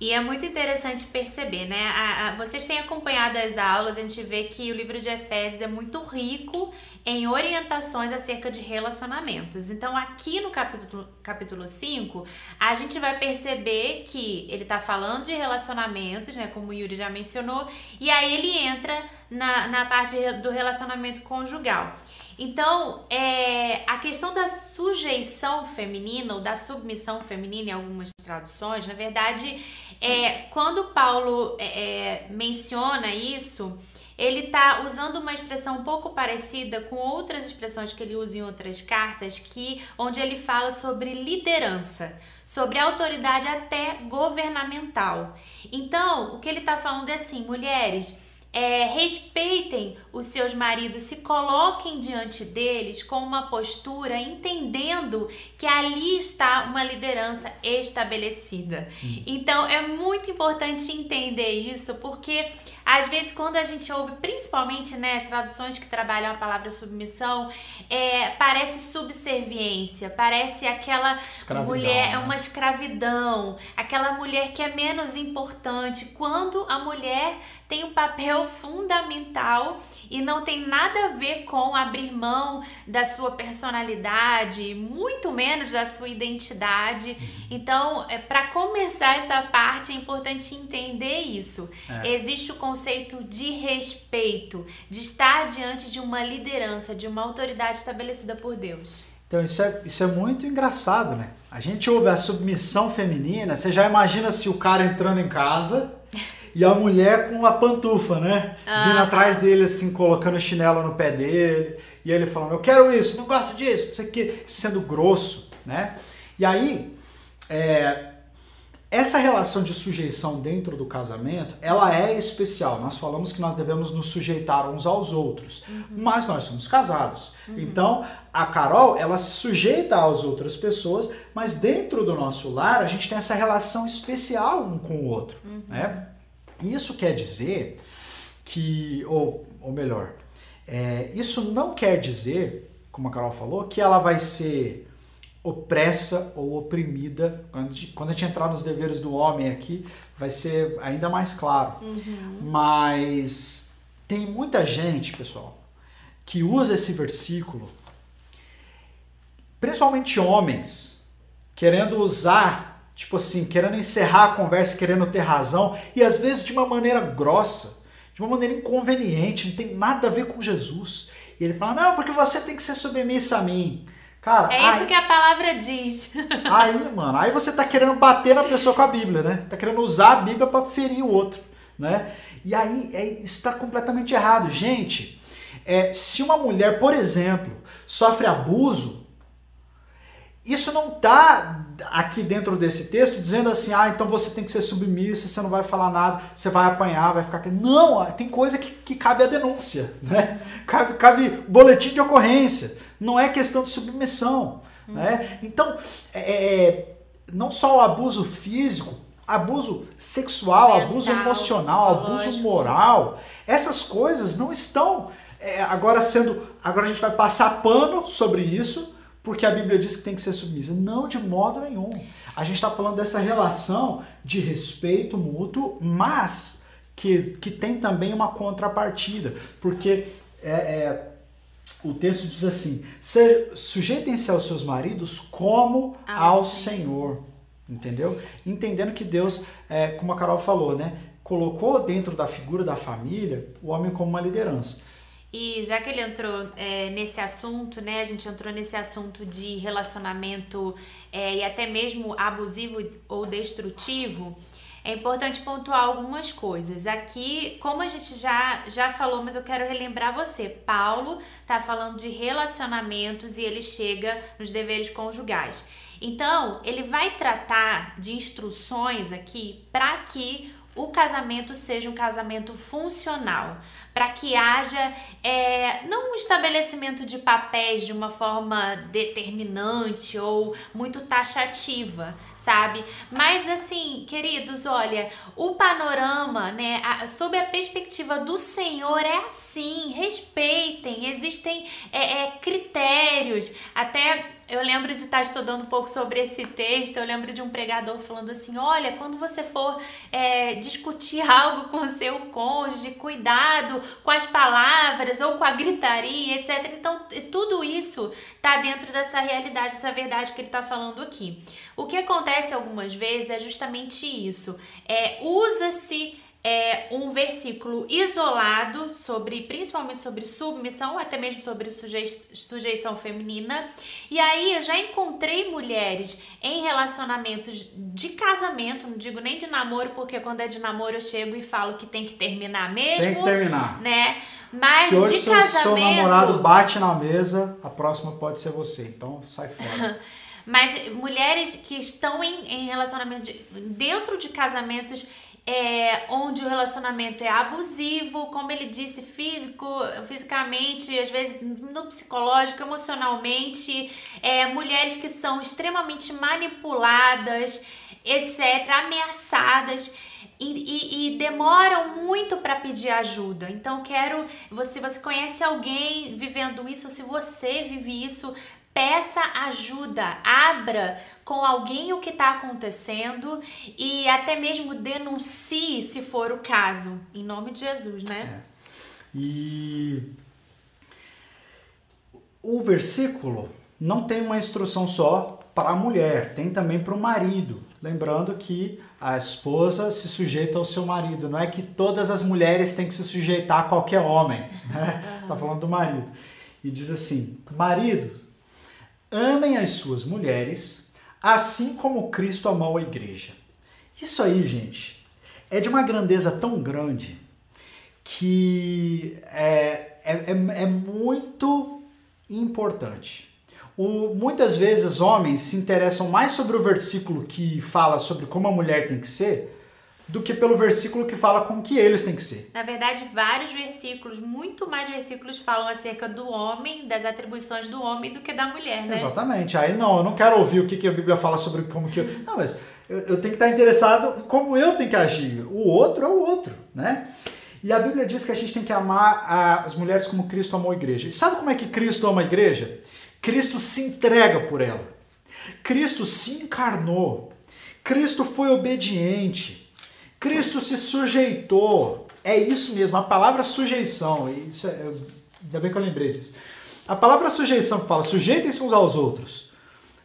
S2: e é muito interessante perceber, né? A, a, vocês têm acompanhado as aulas, a gente vê que o livro de Efésios é muito rico em orientações acerca de relacionamentos. Então, aqui no capítulo, capítulo 5, a gente vai perceber que ele está falando de relacionamentos, né? Como o Yuri já mencionou, e aí ele entra na, na parte do relacionamento conjugal. Então, é, a questão da sujeição feminina ou da submissão feminina em algumas traduções, na verdade, é, quando Paulo é, é menciona isso, ele está usando uma expressão um pouco parecida com outras expressões que ele usa em outras cartas, que onde ele fala sobre liderança, sobre autoridade até governamental. Então, o que ele está falando é assim, mulheres é, respeitem os seus maridos, se coloquem diante deles com uma postura, entendendo que ali está uma liderança estabelecida. Hum. Então é muito importante entender isso, porque às vezes, quando a gente ouve, principalmente né, as traduções que trabalham a palavra submissão, é, parece subserviência, parece aquela escravidão, mulher, é uma escravidão, aquela mulher que é menos importante, quando a mulher tem um papel fundamental e não tem nada a ver com abrir mão da sua personalidade, muito menos da sua identidade. Uhum. Então, é, para começar essa parte, é importante entender isso. É. Existe o conceito de respeito, de estar diante de uma liderança, de uma autoridade estabelecida por Deus.
S1: Então, isso é, isso é muito engraçado, né? A gente ouve a submissão feminina, você já imagina se o cara entrando em casa *laughs* e a mulher com a pantufa, né? Ah. Vindo atrás dele, assim, colocando chinelo no pé dele. E ele falando, eu quero isso, não gosto disso, isso aqui, sendo grosso, né? E aí, é, essa relação de sujeição dentro do casamento, ela é especial. Nós falamos que nós devemos nos sujeitar uns aos outros, uhum. mas nós somos casados. Uhum. Então, a Carol, ela se sujeita às outras pessoas, mas dentro do nosso lar, a gente tem essa relação especial um com o outro, uhum. né? Isso quer dizer que, ou, ou melhor, é, isso não quer dizer, como a Carol falou, que ela vai ser opressa ou oprimida. Quando, quando a gente entrar nos deveres do homem aqui, vai ser ainda mais claro. Uhum. Mas tem muita gente, pessoal, que usa esse versículo, principalmente homens, querendo usar tipo assim, querendo encerrar a conversa, querendo ter razão, e às vezes de uma maneira grossa, de uma maneira inconveniente, não tem nada a ver com Jesus. E ele fala: Não, porque você tem que ser submissa a mim. Cara,
S2: é isso aí, que a palavra diz. *laughs*
S1: Aí, mano, aí você tá querendo bater na pessoa com a Bíblia, né? Tá querendo usar a Bíblia para ferir o outro, né? E aí é, está completamente errado. Gente, é, se uma mulher, por exemplo, sofre abuso, isso não tá aqui dentro desse texto dizendo assim, ah, então você tem que ser submissa, você não vai falar nada, você vai apanhar, vai ficar. Não, tem coisa que, que cabe a denúncia, *laughs* né? Cabe, cabe boletim de ocorrência. Não é questão de submissão. Hum. Né? Então, é, é, é, não só o abuso físico, abuso sexual, Mental, abuso emocional, abuso moral, essas coisas não estão é, agora sendo. Agora a gente vai passar pano sobre isso porque a Bíblia diz que tem que ser submissa. Não, de modo nenhum. A gente está falando dessa relação de respeito mútuo, mas que, que tem também uma contrapartida. Porque é, é, o texto diz assim: sujeitem-se aos seus maridos como ao, ao Senhor. Senhor. Entendeu? Entendendo que Deus, é, como a Carol falou, né? Colocou dentro da figura da família o homem como uma liderança.
S2: E já que ele entrou é, nesse assunto, né? A gente entrou nesse assunto de relacionamento é, e até mesmo abusivo ou destrutivo. É importante pontuar algumas coisas. Aqui, como a gente já, já falou, mas eu quero relembrar você. Paulo está falando de relacionamentos e ele chega nos deveres conjugais. Então, ele vai tratar de instruções aqui para que o casamento seja um casamento funcional, para que haja é, não um estabelecimento de papéis de uma forma determinante ou muito taxativa, sabe? Mas assim, queridos, olha, o panorama, né, a, sob a perspectiva do Senhor é assim, respeitem, existem é, é, critérios, até eu lembro de estar estudando um pouco sobre esse texto, eu lembro de um pregador falando assim: olha, quando você for é, discutir *laughs* algo com o seu cônjuge, cuidado com as palavras ou com a gritaria, etc. Então, tudo isso está dentro dessa realidade, dessa verdade que ele está falando aqui. O que acontece algumas vezes é justamente isso: é, usa-se é um versículo isolado sobre, principalmente sobre submissão, até mesmo sobre sujei sujeição feminina. E aí eu já encontrei mulheres em relacionamentos de casamento, não digo nem de namoro, porque quando é de namoro eu chego e falo que tem que terminar mesmo.
S1: Tem que terminar.
S2: Né? Mas
S1: Se hoje
S2: de
S1: seu,
S2: casamento.
S1: seu namorado bate na mesa, a próxima pode ser você. Então sai fora. *laughs*
S2: Mas mulheres que estão em, em relacionamento de, dentro de casamentos é, onde o relacionamento é abusivo, como ele disse, físico, fisicamente, às vezes no psicológico, emocionalmente, é, mulheres que são extremamente manipuladas, etc., ameaçadas. E, e, e, demoram muito para pedir ajuda. Então, quero. Se você conhece alguém vivendo isso, ou se você vive isso, peça ajuda, abra com alguém o que está acontecendo e até mesmo denuncie se for o caso, em nome de Jesus, né?
S1: É. E o versículo não tem uma instrução só para a mulher, tem também para o marido. Lembrando que a esposa se sujeita ao seu marido, não é que todas as mulheres têm que se sujeitar a qualquer homem, né? Tá falando do marido. E diz assim: marido, amem as suas mulheres, assim como Cristo amou a igreja. Isso aí, gente, é de uma grandeza tão grande que é, é, é, é muito importante. O, muitas vezes homens se interessam mais sobre o versículo que fala sobre como a mulher tem que ser do que pelo versículo que fala como que eles têm que ser.
S2: Na verdade, vários versículos, muito mais versículos falam acerca do homem, das atribuições do homem do que da mulher, né?
S1: Exatamente. Aí não, eu não quero ouvir o que, que a Bíblia fala sobre como que eu... Não, mas eu, eu tenho que estar interessado em como eu tenho que agir. O outro é o outro, né? E a Bíblia diz que a gente tem que amar as mulheres como Cristo amou a igreja. E sabe como é que Cristo ama a igreja? Cristo se entrega por ela. Cristo se encarnou. Cristo foi obediente. Cristo se sujeitou. É isso mesmo, a palavra sujeição. Isso é, ainda bem que eu lembrei disso. A palavra sujeição que fala sujeitem-se uns aos outros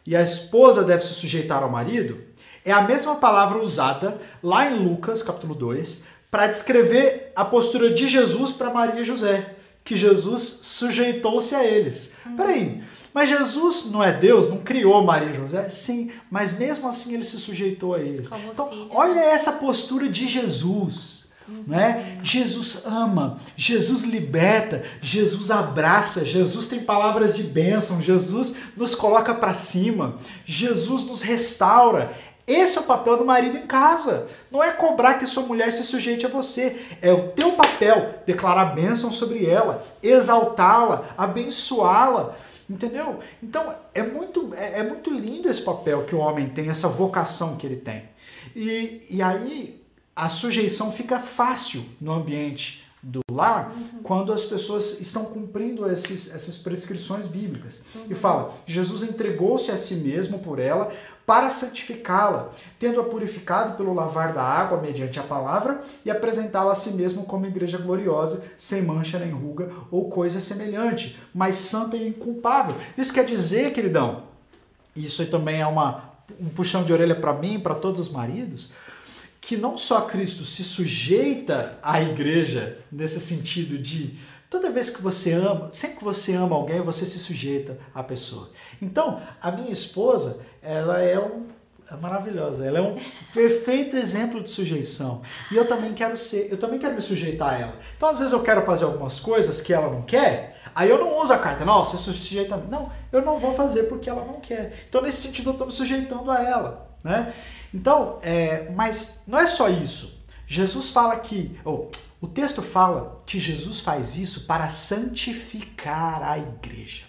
S1: e a esposa deve se sujeitar ao marido é a mesma palavra usada lá em Lucas, capítulo 2, para descrever a postura de Jesus para Maria e José, que Jesus sujeitou-se a eles. Uhum. Peraí, mas Jesus não é Deus, não criou Maria e José? Sim, mas mesmo assim ele se sujeitou a eles. Como então, filho. olha essa postura de Jesus. Uhum. Né? Jesus ama, Jesus liberta, Jesus abraça, Jesus tem palavras de bênção, Jesus nos coloca para cima, Jesus nos restaura. Esse é o papel do marido em casa. Não é cobrar que sua mulher se sujeite a você. É o teu papel declarar bênção sobre ela, exaltá-la, abençoá-la. Entendeu? Então é muito, é, é, muito lindo esse papel que o homem tem, essa vocação que ele tem. E, e aí a sujeição fica fácil no ambiente do lar uhum. quando as pessoas estão cumprindo esses, essas prescrições bíblicas. Uhum. E fala: Jesus entregou-se a si mesmo por ela para santificá-la, tendo-a purificado pelo lavar da água mediante a palavra e apresentá-la a si mesmo como igreja gloriosa, sem mancha nem ruga ou coisa semelhante, mas santa e inculpável. Isso quer dizer, queridão, isso também é uma, um puxão de orelha para mim, para todos os maridos, que não só Cristo se sujeita à igreja nesse sentido de toda vez que você ama, sempre que você ama alguém, você se sujeita à pessoa. Então, a minha esposa, ela é um é maravilhosa. Ela é um perfeito exemplo de sujeição. E eu também quero ser, eu também quero me sujeitar a ela. Então, às vezes eu quero fazer algumas coisas que ela não quer, aí eu não uso a carta, não, você sujeita. Não, eu não vou fazer porque ela não quer. Então, nesse sentido, eu estou me sujeitando a ela, né? Então, é, mas não é só isso. Jesus fala que, oh, o texto fala que Jesus faz isso para santificar a igreja.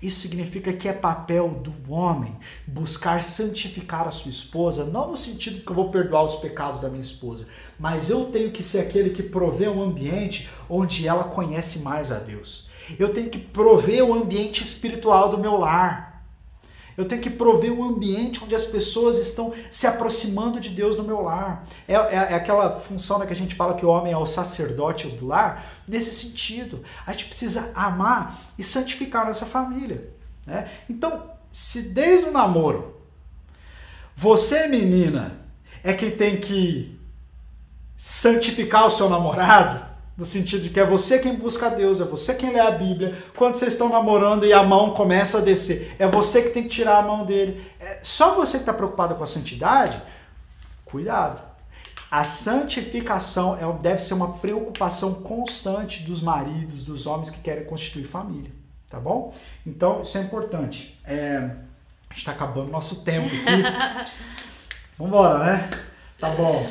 S1: Isso significa que é papel do homem buscar santificar a sua esposa, não no sentido que eu vou perdoar os pecados da minha esposa, mas eu tenho que ser aquele que provê um ambiente onde ela conhece mais a Deus. Eu tenho que prover o ambiente espiritual do meu lar. Eu tenho que prover um ambiente onde as pessoas estão se aproximando de Deus no meu lar. É, é, é aquela função né, que a gente fala que o homem é o sacerdote do lar. Nesse sentido, a gente precisa amar e santificar nossa família. Né? Então, se desde o namoro, você, menina, é quem tem que santificar o seu namorado, no sentido de que é você quem busca a Deus, é você quem lê a Bíblia. Quando vocês estão namorando e a mão começa a descer, é você que tem que tirar a mão dele. É só você que está preocupado com a santidade, cuidado. A santificação é, deve ser uma preocupação constante dos maridos, dos homens que querem constituir família. Tá bom? Então, isso é importante. É, a gente está acabando nosso tempo aqui. *laughs* Vambora, né? Tá bom.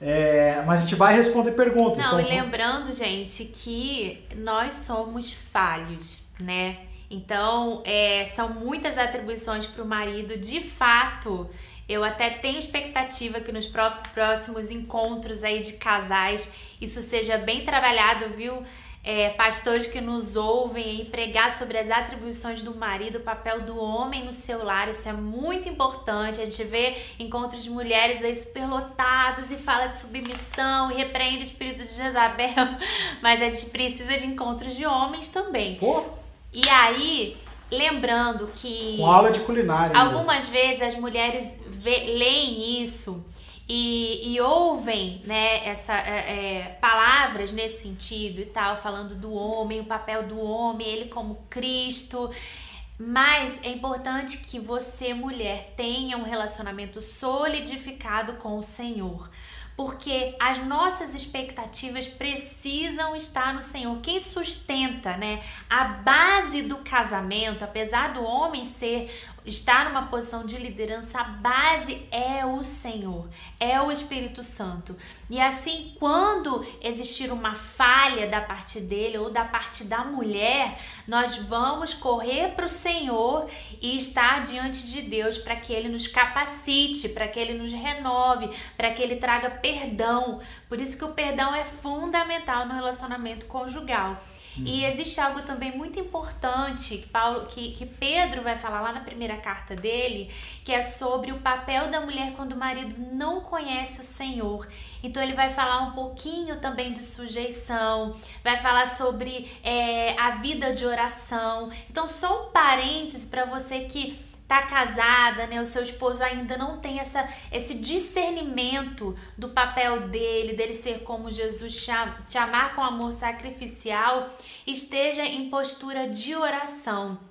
S1: É, mas a gente vai responder perguntas.
S2: Não, então... e lembrando, gente, que nós somos falhos, né? Então, é, são muitas atribuições para o marido. De fato, eu até tenho expectativa que nos próximos encontros aí de casais isso seja bem trabalhado, viu? É, pastores que nos ouvem e pregar sobre as atribuições do marido, o papel do homem no seu lar, isso é muito importante. A gente vê encontros de mulheres aí superlotados e fala de submissão e repreende o espírito de Jezabel, *laughs* mas a gente precisa de encontros de homens também.
S1: Pô.
S2: E aí, lembrando que.
S1: Com aula de culinária.
S2: Algumas ainda. vezes as mulheres vê, leem isso e, e ouvem né, essa, é, é, palavras nesse sentido e tal, falando do homem, o papel do homem, ele como Cristo. Mas é importante que você, mulher, tenha um relacionamento solidificado com o Senhor porque as nossas expectativas precisam estar no Senhor. Quem sustenta, né, a base do casamento, apesar do homem ser estar numa posição de liderança, a base é o Senhor, é o Espírito Santo. E assim, quando existir uma falha da parte dele ou da parte da mulher, nós vamos correr para o Senhor e estar diante de Deus para que ele nos capacite, para que ele nos renove, para que ele traga perdão. Por isso que o perdão é fundamental no relacionamento conjugal. E existe algo também muito importante que, Paulo, que, que Pedro vai falar lá na primeira carta dele, que é sobre o papel da mulher quando o marido não conhece o Senhor. Então ele vai falar um pouquinho também de sujeição, vai falar sobre é, a vida de oração. Então, só um parênteses para você que tá casada, né, o seu esposo ainda não tem essa, esse discernimento do papel dele, dele ser como Jesus, te amar com amor sacrificial, esteja em postura de oração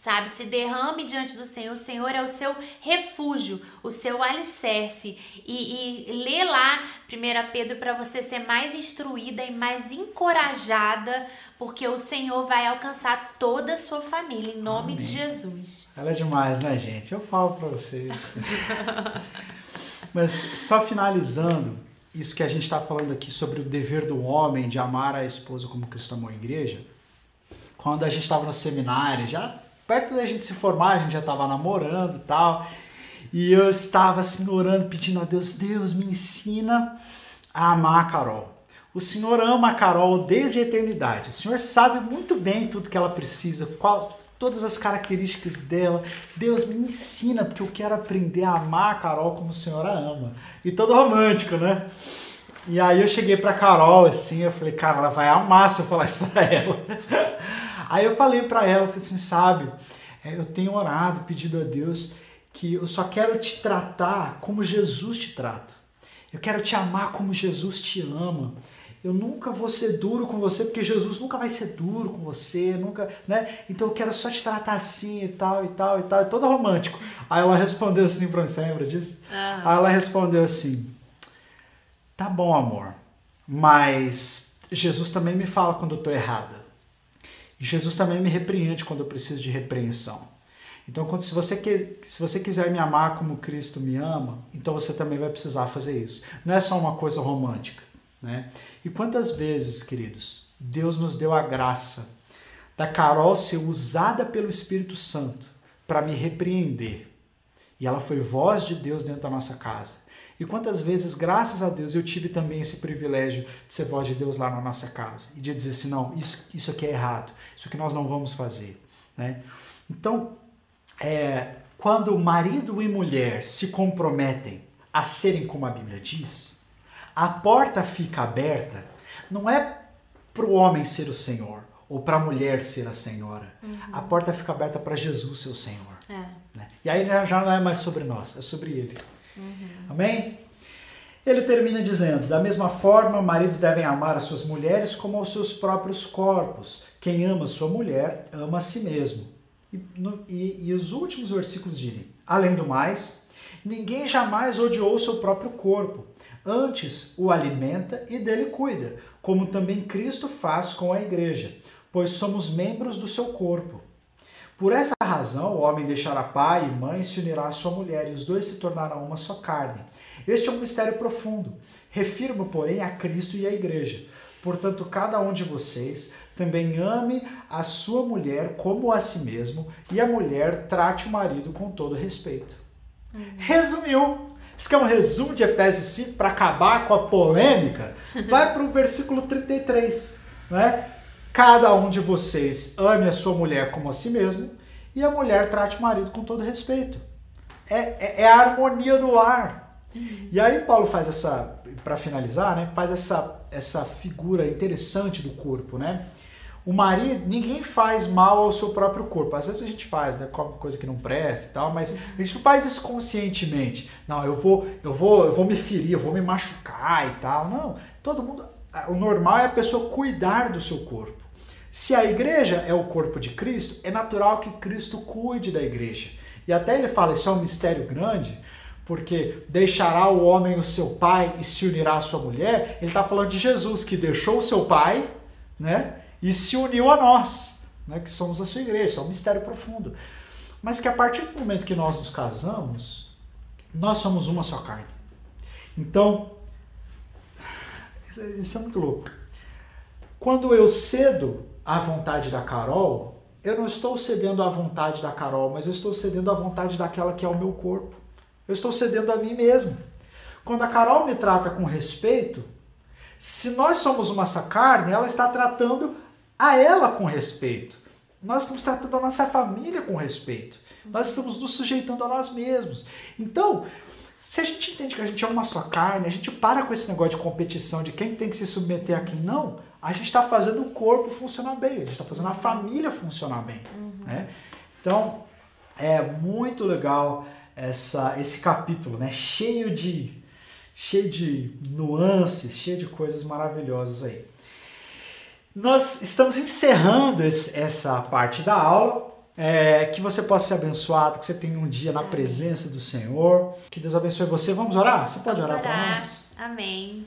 S2: sabe? Se derrame diante do Senhor. O Senhor é o seu refúgio, o seu alicerce. E, e lê lá 1 Pedro para você ser mais instruída e mais encorajada, porque o Senhor vai alcançar toda a sua família, em nome Amém. de Jesus.
S1: Ela é demais, né, gente? Eu falo para vocês. *laughs* Mas só finalizando, isso que a gente está falando aqui sobre o dever do homem de amar a esposa como Cristo amou a igreja. Quando a gente estava no seminário, já perto da gente se formar, a gente já estava namorando e tal. E eu estava assim orando, pedindo a Deus, Deus me ensina a amar a Carol. O Senhor ama a Carol desde a eternidade. O Senhor sabe muito bem tudo que ela precisa, qual, todas as características dela. Deus me ensina, porque eu quero aprender a amar a Carol como o Senhor a ama. E todo romântico, né? E aí eu cheguei pra Carol assim, eu falei, cara, ela vai amar se eu falar isso pra ela. *laughs* aí eu falei pra ela, falei assim, sabe, é, eu tenho orado, pedido a Deus que eu só quero te tratar como Jesus te trata. Eu quero te amar como Jesus te ama eu nunca vou ser duro com você, porque Jesus nunca vai ser duro com você, nunca, né? Então eu quero só te tratar assim e tal, e tal, e tal, é todo romântico. Aí ela respondeu assim pra mim, você lembra disso? Aí ela respondeu assim, tá bom, amor, mas Jesus também me fala quando eu tô errada. Jesus também me repreende quando eu preciso de repreensão. Então, quando, se, você quer, se você quiser me amar como Cristo me ama, então você também vai precisar fazer isso. Não é só uma coisa romântica. Né? E quantas vezes, queridos, Deus nos deu a graça da Carol ser usada pelo Espírito Santo para me repreender. E ela foi voz de Deus dentro da nossa casa. E quantas vezes, graças a Deus, eu tive também esse privilégio de ser voz de Deus lá na nossa casa e de dizer assim: não, isso, isso aqui é errado, isso que nós não vamos fazer. Né? Então, é, quando marido e mulher se comprometem a serem como a Bíblia diz, a porta fica aberta não é para o homem ser o Senhor ou para a mulher ser a Senhora. Uhum. A porta fica aberta para Jesus ser o Senhor. É. Né? E aí já não é mais sobre nós, é sobre Ele. Uhum. Amém? Ele termina dizendo: Da mesma forma, maridos devem amar as suas mulheres como aos seus próprios corpos. Quem ama sua mulher, ama a si mesmo. E, no, e, e os últimos versículos dizem: Além do mais, ninguém jamais odiou seu próprio corpo Antes o alimenta e dele cuida, como também Cristo faz com a igreja, pois somos membros do seu corpo. Por essa razão, o homem deixará pai e mãe e se unirá à sua mulher, e os dois se tornarão uma só carne. Este é um mistério profundo. Refirmo, porém, a Cristo e à igreja. Portanto, cada um de vocês também ame a sua mulher como a si mesmo, e a mulher trate o marido com todo respeito. Uhum. Resumiu isso que é um resumo de Efésios 5 para acabar com a polêmica. Vai para o versículo 33. Né? Cada um de vocês ame a sua mulher como a si mesmo e a mulher trate o marido com todo respeito. É, é, é a harmonia do lar. E aí Paulo faz essa, para finalizar, né, faz essa, essa figura interessante do corpo, né? O marido, ninguém faz mal ao seu próprio corpo. Às vezes a gente faz, né? Come coisa que não presta e tal, mas a gente não faz isso conscientemente. Não, eu vou, eu vou, eu vou me ferir, eu vou me machucar e tal. Não. Todo mundo. O normal é a pessoa cuidar do seu corpo. Se a igreja é o corpo de Cristo, é natural que Cristo cuide da igreja. E até ele fala, isso é um mistério grande, porque deixará o homem o seu pai e se unirá à sua mulher. Ele está falando de Jesus que deixou o seu pai, né? E se uniu a nós, né, que somos a sua igreja. Isso é um mistério profundo. Mas que a partir do momento que nós nos casamos, nós somos uma só carne. Então, isso é muito louco. Quando eu cedo à vontade da Carol, eu não estou cedendo à vontade da Carol, mas eu estou cedendo à vontade daquela que é o meu corpo. Eu estou cedendo a mim mesmo. Quando a Carol me trata com respeito, se nós somos uma só carne, ela está tratando a ela com respeito. Nós estamos tratando a nossa família com respeito. Nós estamos nos sujeitando a nós mesmos. Então, se a gente entende que a gente é uma só carne, a gente para com esse negócio de competição, de quem tem que se submeter a quem não, a gente está fazendo o corpo funcionar bem, a gente está fazendo a família funcionar bem. Uhum. Né? Então, é muito legal essa, esse capítulo, né? cheio, de, cheio de nuances, cheio de coisas maravilhosas aí. Nós estamos encerrando esse, essa parte da aula. É, que você possa ser abençoado, que você tenha um dia na presença do Senhor. Que Deus abençoe você. Vamos orar? Você pode
S2: Vamos
S1: orar, orar para nós?
S2: Amém.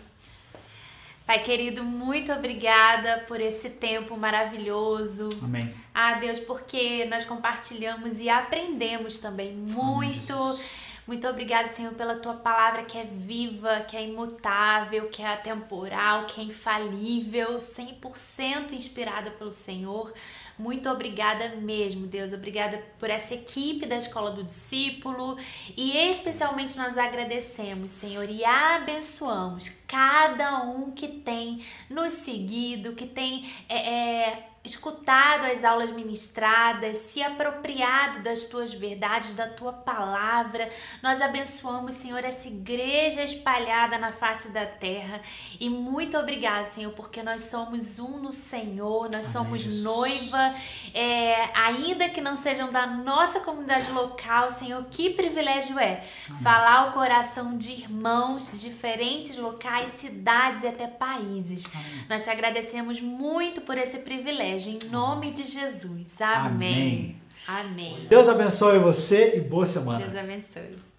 S2: Pai querido, muito obrigada por esse tempo maravilhoso.
S1: Amém.
S2: Ah, Deus, porque nós compartilhamos e aprendemos também muito. Amém, muito obrigada, Senhor, pela tua palavra que é viva, que é imutável, que é atemporal, que é infalível, 100% inspirada pelo Senhor. Muito obrigada mesmo, Deus. Obrigada por essa equipe da Escola do Discípulo e especialmente nós agradecemos, Senhor, e abençoamos cada um que tem nos seguido, que tem é, é, escutado as aulas ministradas, se apropriado das tuas verdades, da tua palavra. Nós abençoamos, Senhor, essa igreja espalhada na face da terra. E muito obrigada, Senhor, porque nós somos um no Senhor, nós somos noiva, é, ainda que não sejam da nossa comunidade local, Senhor, que privilégio é Amém. falar o coração de irmãos de diferentes locais, cidades e até países. Amém. Nós te agradecemos muito por esse privilégio em nome de Jesus. Amém. Amém. Amém.
S1: Deus abençoe você e boa semana.
S2: Deus abençoe.